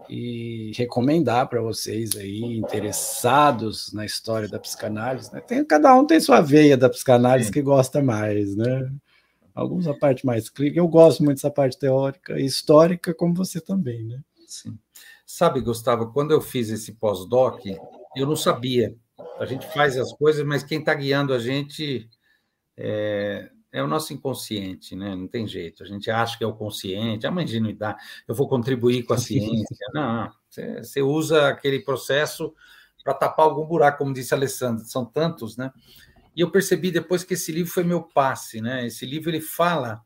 e recomendar para vocês aí interessados na história da psicanálise. Né? Tem, cada um tem sua veia da psicanálise Sim. que gosta mais, né? Alguns a parte mais clínica. Eu gosto muito dessa parte teórica e histórica, como você também, né? Sim. Sabe, Gustavo, quando eu fiz esse pós-doc, eu não sabia. A gente faz as coisas, mas quem está guiando a gente é, é o nosso inconsciente, né? Não tem jeito. A gente acha que é o consciente, é uma ingenuidade. Eu vou contribuir com a ciência. Não, você, você usa aquele processo para tapar algum buraco, como disse a Alessandra. São tantos, né? E eu percebi depois que esse livro foi meu passe, né? Esse livro ele fala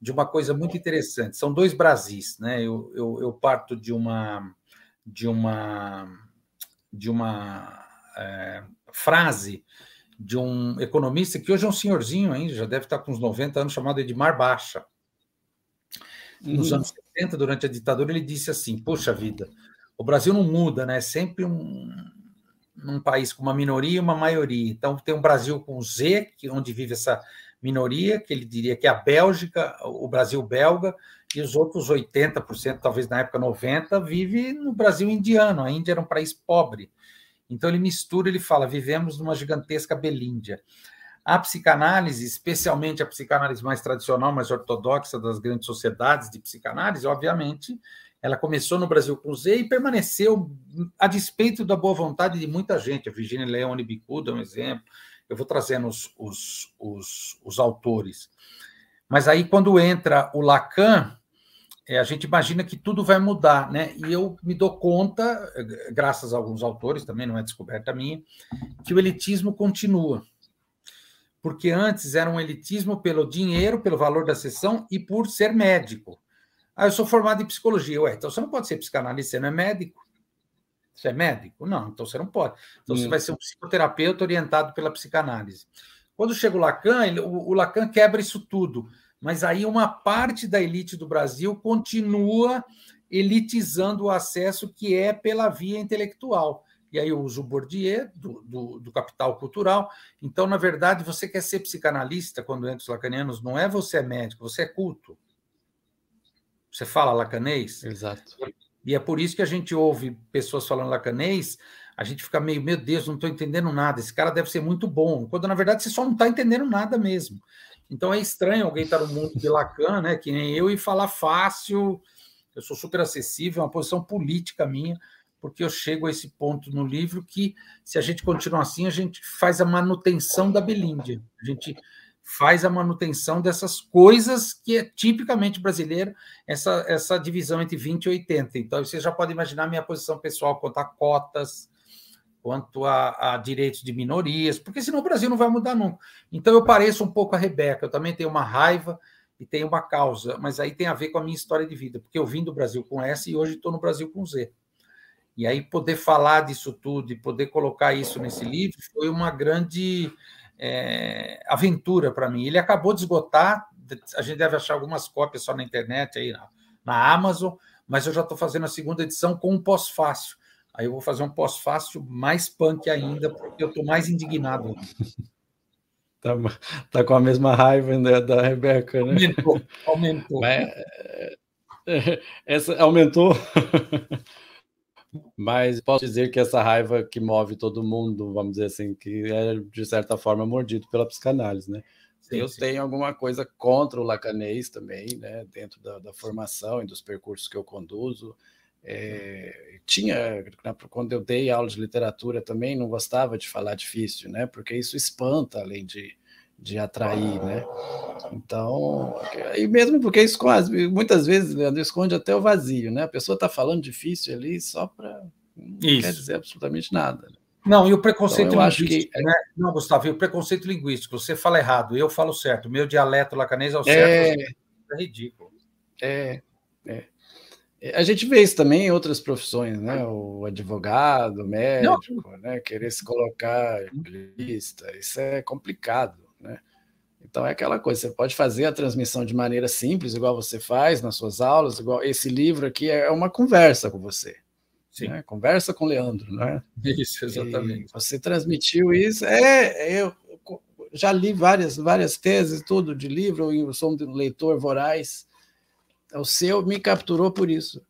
de uma coisa muito interessante. São dois Brasis, né? Eu, eu, eu parto de uma de uma de uma é, frase de um economista que hoje é um senhorzinho ainda, já deve estar com uns 90 anos, chamado Edmar Baixa. Nos uhum. anos 70, durante a ditadura, ele disse assim: Poxa vida, o Brasil não muda, né? É sempre um, um país com uma minoria e uma maioria. Então, tem um Brasil com Z, que onde vive essa minoria, que ele diria que é a Bélgica, o Brasil belga, e os outros 80%, talvez na época 90%, vive no Brasil indiano. A Índia era um país pobre. Então ele mistura, ele fala: vivemos numa gigantesca Belíndia. A psicanálise, especialmente a psicanálise mais tradicional, mais ortodoxa das grandes sociedades de psicanálise, obviamente, ela começou no Brasil com Z e permaneceu a despeito da boa vontade de muita gente. A Virginia Leone Bicuda é um exemplo. Eu vou trazendo os, os, os, os autores. Mas aí, quando entra o Lacan, é, a gente imagina que tudo vai mudar, né? E eu me dou conta, graças a alguns autores, também não é descoberta minha, que o elitismo continua. Porque antes era um elitismo pelo dinheiro, pelo valor da sessão e por ser médico. Ah, eu sou formado em psicologia. Ué, então você não pode ser psicanalista, você não é médico. Você é médico? Não, então você não pode. Então hum. você vai ser um psicoterapeuta orientado pela psicanálise. Quando chega o Lacan, ele, o, o Lacan quebra isso tudo mas aí uma parte da elite do Brasil continua elitizando o acesso que é pela via intelectual. E aí eu uso o Bourdieu, do, do, do, Capital Cultural. Então, na verdade, você quer ser psicanalista quando entra os lacanianos, não é você é médico, você é culto. Você fala lacanês? Exato. E é por isso que a gente ouve pessoas falando lacanês, a gente fica meio, meu Deus, não estou entendendo nada, esse cara deve ser muito bom. Quando, na verdade, você só não está entendendo nada mesmo. Então é estranho alguém estar no mundo de Lacan, né, que nem eu, e falar fácil. Eu sou super acessível, é uma posição política minha, porque eu chego a esse ponto no livro que, se a gente continuar assim, a gente faz a manutenção da Belíndia. A gente faz a manutenção dessas coisas que é tipicamente brasileira, essa, essa divisão entre 20 e 80. Então, você já pode imaginar minha posição pessoal quanto a cotas, quanto a, a, direitos de minorias, porque senão o Brasil não vai mudar nunca. Então eu pareço um pouco a Rebeca, eu também tenho uma raiva e tenho uma causa, mas aí tem a ver com a minha história de vida, porque eu vim do Brasil com S e hoje estou no Brasil com Z. E aí poder falar disso tudo e poder colocar isso nesse livro foi uma grande é, aventura para mim. Ele acabou de esgotar, a gente deve achar algumas cópias só na internet aí na, na Amazon, mas eu já estou fazendo a segunda edição com um pós-fácil Aí eu vou fazer um pós-fácil mais punk ainda, porque eu estou mais indignado. Tá, tá com a mesma raiva né, da Rebeca, né? Aumentou, aumentou. Mas, essa aumentou. Mas posso dizer que essa raiva que move todo mundo, vamos dizer assim, que é de certa forma mordido pela psicanálise, né? Sim, eu sim. tenho alguma coisa contra o lacanês também, né? Dentro da, da formação e dos percursos que eu conduzo. É, tinha, quando eu dei aula de literatura também, não gostava de falar difícil, né? Porque isso espanta, além de, de atrair, né? Então, e mesmo porque isso muitas vezes Leandro, esconde até o vazio, né? A pessoa está falando difícil ali só para não isso. quer dizer absolutamente nada. Não, e o preconceito então, linguístico, que... né? Não, Gustavo, e o preconceito linguístico, você fala errado, eu falo certo, meu dialeto lacanês é o certo, é, é ridículo. É, é. A gente vê isso também em outras profissões, né? O advogado, o médico, Não. né? Querer se colocar em lista, isso é complicado, né? Então é aquela coisa, você pode fazer a transmissão de maneira simples, igual você faz nas suas aulas, igual esse livro aqui é uma conversa com você. Sim. Né? Conversa com o Leandro, né? Isso, exatamente. E você transmitiu isso. É, eu já li várias, várias teses, tudo de livro, eu sou um leitor voraz o seu me capturou por isso.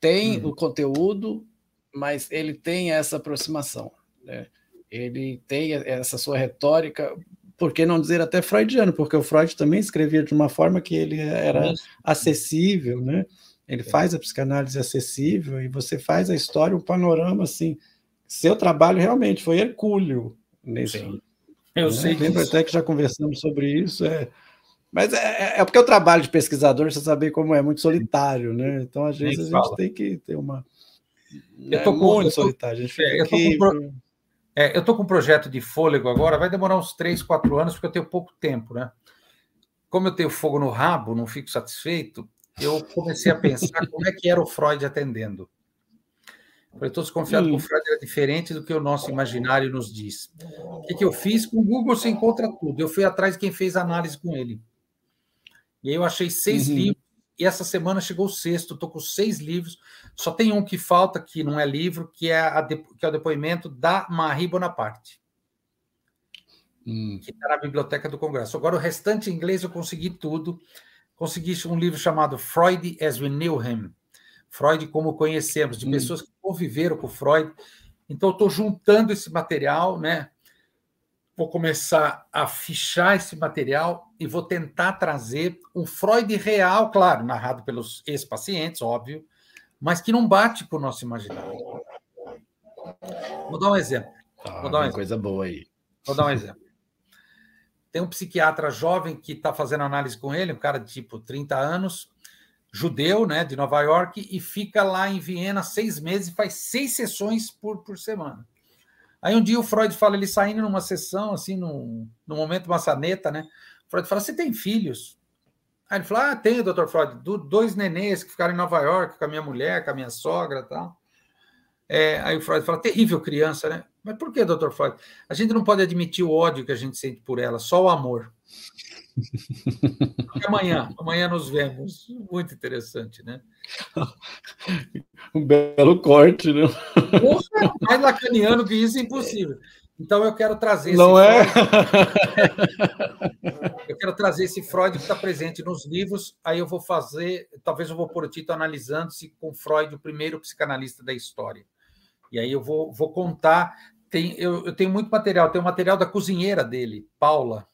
Tem uhum. o conteúdo, mas ele tem essa aproximação. Né? Ele tem essa sua retórica, por que não dizer até freudiano, porque o Freud também escrevia de uma forma que ele era acessível, né? Ele é. faz a psicanálise acessível e você faz a história, um panorama assim. Seu trabalho realmente foi hercúleo nesse. Sim. Eu né? sei. Lembro até que já conversamos sobre isso. É, mas é, é, é porque o trabalho de pesquisador, você sabe como é, muito solitário, né? Então, às vezes, a gente tem que ter uma. Eu tô é muito solitário. A gente é, eu, tô aqui... com, é, eu tô com um projeto de fôlego agora, vai demorar uns 3, 4 anos, porque eu tenho pouco tempo, né? Como eu tenho fogo no rabo, não fico satisfeito, eu comecei a pensar como é que era o Freud atendendo. Eu estou desconfiado que o Freud era diferente do que o nosso imaginário nos diz. O que, que eu fiz? Com o Google você encontra tudo. Eu fui atrás de quem fez análise com ele. E aí eu achei seis uhum. livros, e essa semana chegou o sexto, estou com seis livros. Só tem um que falta, que não é livro, que é, a, que é o depoimento da Marie Bonaparte. Hum. Que está na Biblioteca do Congresso. Agora, o restante em inglês eu consegui tudo. Consegui um livro chamado Freud as We Knew Him. Freud como conhecemos, de hum. pessoas que conviveram com Freud. Então, eu estou juntando esse material, né? Vou começar a fichar esse material e vou tentar trazer um Freud real, claro, narrado pelos ex-pacientes, óbvio, mas que não bate com o nosso imaginário. Vou dar um exemplo. Ah, vou dar um exemplo. coisa boa aí. Vou dar um exemplo. Tem um psiquiatra jovem que está fazendo análise com ele, um cara de tipo 30 anos, judeu, né, de Nova York, e fica lá em Viena seis meses e faz seis sessões por, por semana. Aí um dia o Freud fala, ele saindo numa sessão, assim, num, num momento maçaneta, né? O Freud fala: Você tem filhos? Aí ele fala: Ah, tenho, doutor Freud, dois nenês que ficaram em Nova York com a minha mulher, com a minha sogra e tal. É, aí o Freud fala: Terrível criança, né? Mas por que, doutor Freud? A gente não pode admitir o ódio que a gente sente por ela, só o amor. Até amanhã, amanhã nos vemos. Muito interessante, né? Um belo corte, né? Poxa, mais lacaniano que isso é impossível. Então eu quero trazer Não é? eu quero trazer esse Freud que está presente nos livros. Aí eu vou fazer, talvez eu vou pôr o título analisando-se com Freud, o primeiro psicanalista da história. E aí eu vou, vou contar. Tem, eu, eu tenho muito material, tem o material da cozinheira dele, Paula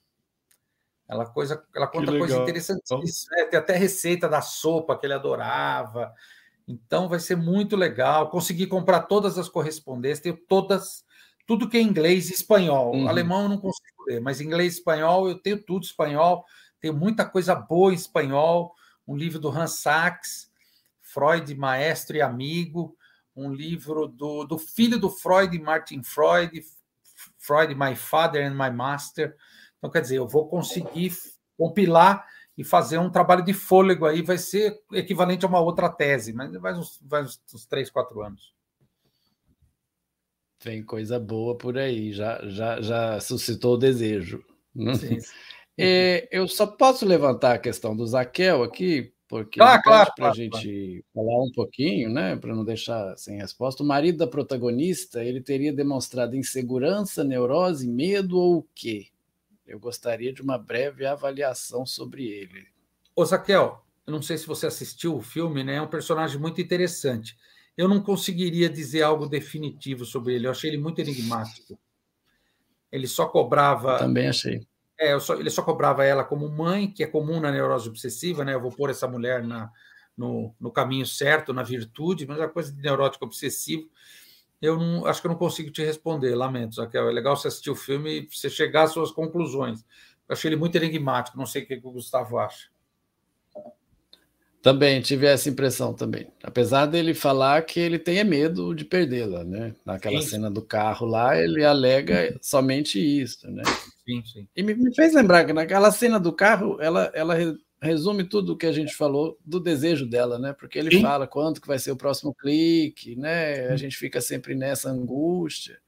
ela, coisa, ela conta coisa interessantíssima. Né? Tem até receita da sopa que ele adorava. Então vai ser muito legal. Consegui comprar todas as correspondências, tenho todas, tudo que é inglês e espanhol. Uhum. Alemão eu não consigo ler, mas inglês e espanhol eu tenho tudo espanhol. Tenho muita coisa boa em espanhol. Um livro do Hans Sachs, Freud, maestro e amigo. Um livro do, do filho do Freud, Martin Freud, Freud, My Father and My Master. Então, quer dizer, eu vou conseguir compilar e fazer um trabalho de fôlego aí, vai ser equivalente a uma outra tese, mas vai uns, vai uns, uns três, quatro anos. Tem coisa boa por aí, já, já, já suscitou o desejo. Sim. É, eu só posso levantar a questão do Zaquel aqui, porque ah, claro, para a gente claro. falar um pouquinho, né, para não deixar sem resposta. O marido da protagonista ele teria demonstrado insegurança, neurose, medo ou o quê? Eu gostaria de uma breve avaliação sobre ele. Ô, Zaquel, eu não sei se você assistiu o filme, né? É um personagem muito interessante. Eu não conseguiria dizer algo definitivo sobre ele. Eu achei ele muito enigmático. Ele só cobrava. Eu também achei. É, só, ele só cobrava ela como mãe, que é comum na neurose obsessiva, né? Eu vou pôr essa mulher na, no, no caminho certo, na virtude, mas é coisa de neurótico obsessivo. Eu não, acho que eu não consigo te responder, lamento, Zaquel. É legal você assistir o filme e você chegar às suas conclusões. Eu achei ele muito enigmático, não sei o que o Gustavo acha. Também tive essa impressão também. Apesar dele falar que ele tem medo de perdê-la, né? Naquela sim. cena do carro lá, ele alega somente isso, né? Sim, sim. E me, me fez lembrar que naquela cena do carro, ela, ela resume tudo o que a gente falou do desejo dela, né? Porque ele sim. fala quanto que vai ser o próximo clique, né? A gente fica sempre nessa angústia.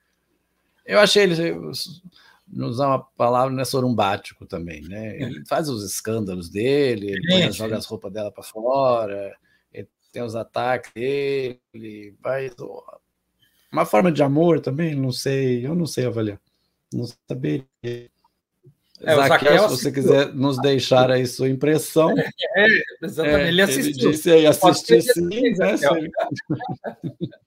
Eu achei ele usar uma palavra, né, sorumbático também, né? Ele faz os escândalos dele, ele é, joga as roupas dela para fora, ele tem os ataques dele, vai uma forma de amor também, não sei, eu não sei avaliar, não saberia. É, Zaqueu, se você quiser nos deixar aí sua impressão. É, exatamente. É, ele assistiu. Ele disse aí, assistir sim, né?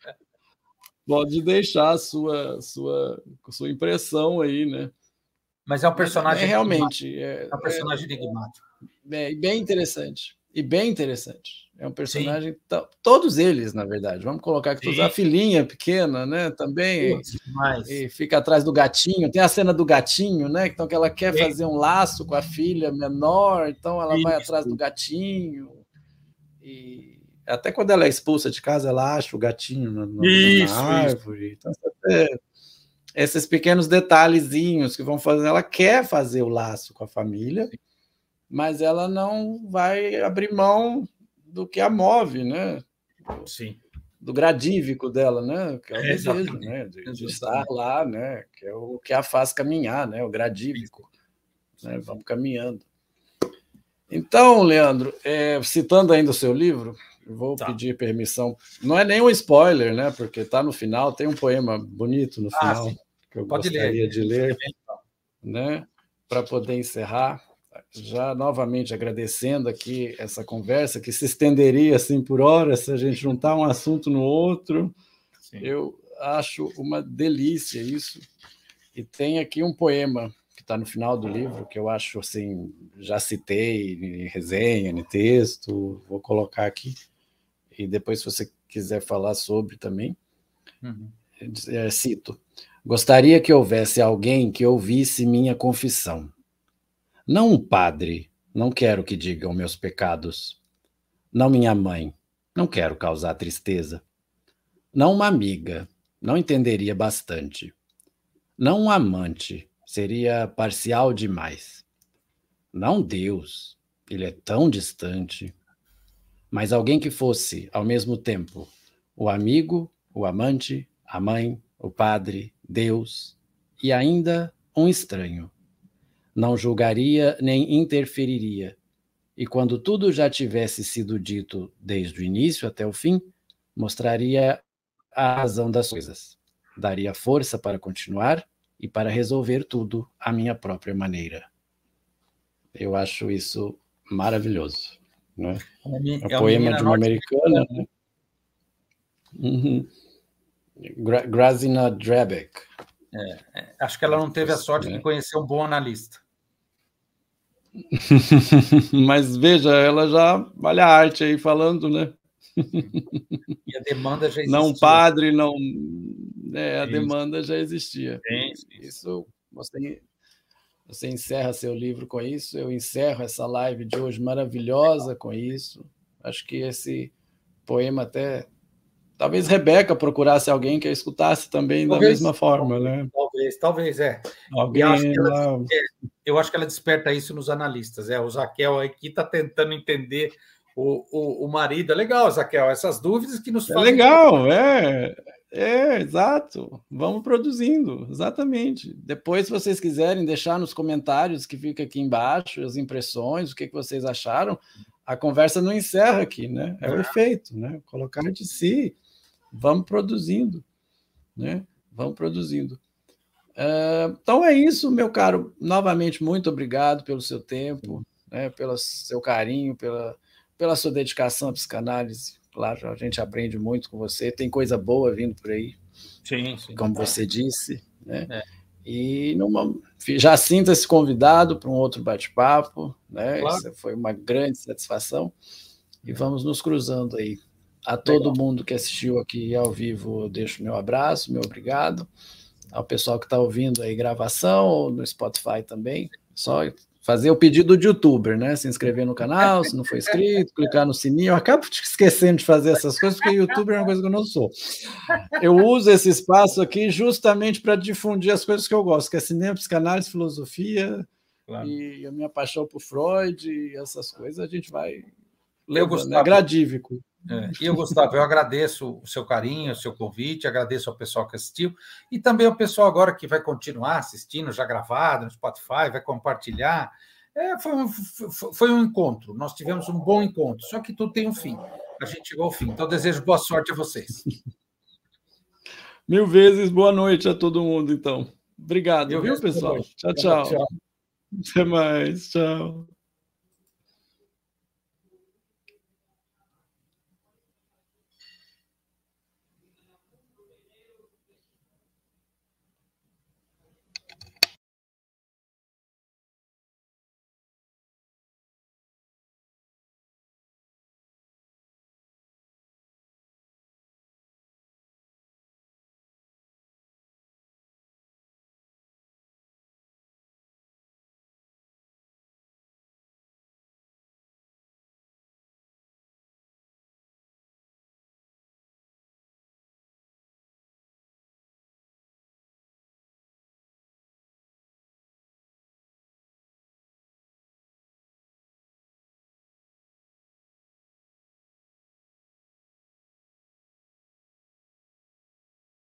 pode deixar a sua, sua, sua impressão aí, né? Mas é um personagem. É, realmente. É, é, um personagem enigmático. É, bem interessante. E bem interessante. É um personagem. Todos eles, na verdade. Vamos colocar aqui todos. A filhinha pequena, né? Também. e fica atrás do gatinho. Tem a cena do gatinho, né? Então, que ela quer Sim. fazer um laço com a filha menor, então ela Isso. vai atrás do gatinho. E até quando ela é expulsa de casa, ela acha o gatinho na, na, isso, na árvore. Isso. Então, esses pequenos detalhezinhos que vão fazer. Ela quer fazer o laço com a família, mas ela não vai abrir mão do que a move, né? Sim. Do gradívico dela, né? Que é o é, desejo, né? De, de, estar lá, né? Que é o que a faz caminhar, né? O gradívico. Né? Vamos caminhando. Então, Leandro, é, citando ainda o seu livro, Vou tá. pedir permissão. Não é nem um spoiler, né? Porque está no final, tem um poema bonito no ah, final que eu Pode gostaria ler. de ler, né? Para poder encerrar. Já novamente agradecendo aqui essa conversa que se estenderia assim por horas se a gente juntar um assunto no outro. Sim. Eu acho uma delícia isso. E tem aqui um poema que está no final do livro que eu acho assim, já citei em resenha, em texto, vou colocar aqui e depois, se você quiser falar sobre também, uhum. é, cito: Gostaria que houvesse alguém que ouvisse minha confissão. Não um padre, não quero que digam meus pecados. Não minha mãe, não quero causar tristeza. Não uma amiga, não entenderia bastante. Não um amante, seria parcial demais. Não Deus, ele é tão distante mas alguém que fosse, ao mesmo tempo, o amigo, o amante, a mãe, o padre, Deus e ainda um estranho. Não julgaria nem interferiria, e quando tudo já tivesse sido dito desde o início até o fim, mostraria a razão das coisas, daria força para continuar e para resolver tudo à minha própria maneira. Eu acho isso maravilhoso né? É, é poema de uma americana, né? Uhum. Gra Grazina Drabeck. É, é, acho que ela não teve a sorte de conhecer um bom analista. Mas veja, ela já olha a arte aí falando, né? E a demanda já existia. Não padre, não. É, a demanda já existia. Isso, isso você você encerra seu livro com isso, eu encerro essa live de hoje maravilhosa com isso. Acho que esse poema até talvez Rebeca procurasse alguém que a escutasse também talvez, da mesma forma, né? Talvez, talvez é. Alguém eu, acho ela, é, eu acho que ela desperta isso nos analistas. É, o Zaquel aqui está tentando entender o, o, o marido. É legal, Zaquel, essas dúvidas que nos é fazem. Legal, é. É, exato. Vamos produzindo, exatamente. Depois, se vocês quiserem deixar nos comentários que fica aqui embaixo as impressões, o que, que vocês acharam, a conversa não encerra aqui, né? É o efeito, né? Colocar de si, vamos produzindo, né? Vamos produzindo. Uh, então é isso, meu caro. Novamente, muito obrigado pelo seu tempo, né, pelo seu carinho, pela, pela sua dedicação à psicanálise. Claro, a gente aprende muito com você. Tem coisa boa vindo por aí. Sim, sim. Como você disse. Né? É. E numa, já sinta-se convidado para um outro bate-papo. Né? Claro. Isso foi uma grande satisfação. E vamos nos cruzando aí. A todo Legal. mundo que assistiu aqui ao vivo, deixo meu abraço, meu obrigado. Ao pessoal que está ouvindo aí gravação, ou no Spotify também. Só fazer o pedido de youtuber, né? Se inscrever no canal, se não for inscrito, clicar no sininho. Eu acabo esquecendo de fazer essas coisas, porque youtuber é uma coisa que eu não sou. Eu uso esse espaço aqui justamente para difundir as coisas que eu gosto, que é cinema, psicanálise, filosofia, claro. e a minha paixão por Freud e essas coisas, a gente vai. Leu Gustavo. É gradívico. É. E eu, Gustavo, eu agradeço o seu carinho, o seu convite, agradeço ao pessoal que assistiu e também ao pessoal agora que vai continuar assistindo, já gravado no Spotify, vai compartilhar. É, foi, um, foi um encontro, nós tivemos um bom encontro, só que tudo tem um fim. A gente chegou ao fim. Então, desejo boa sorte a vocês. Mil vezes boa noite a todo mundo, então. Obrigado, Mil viu, pessoal? Tchau, tchau. tchau. Até mais. Tchau.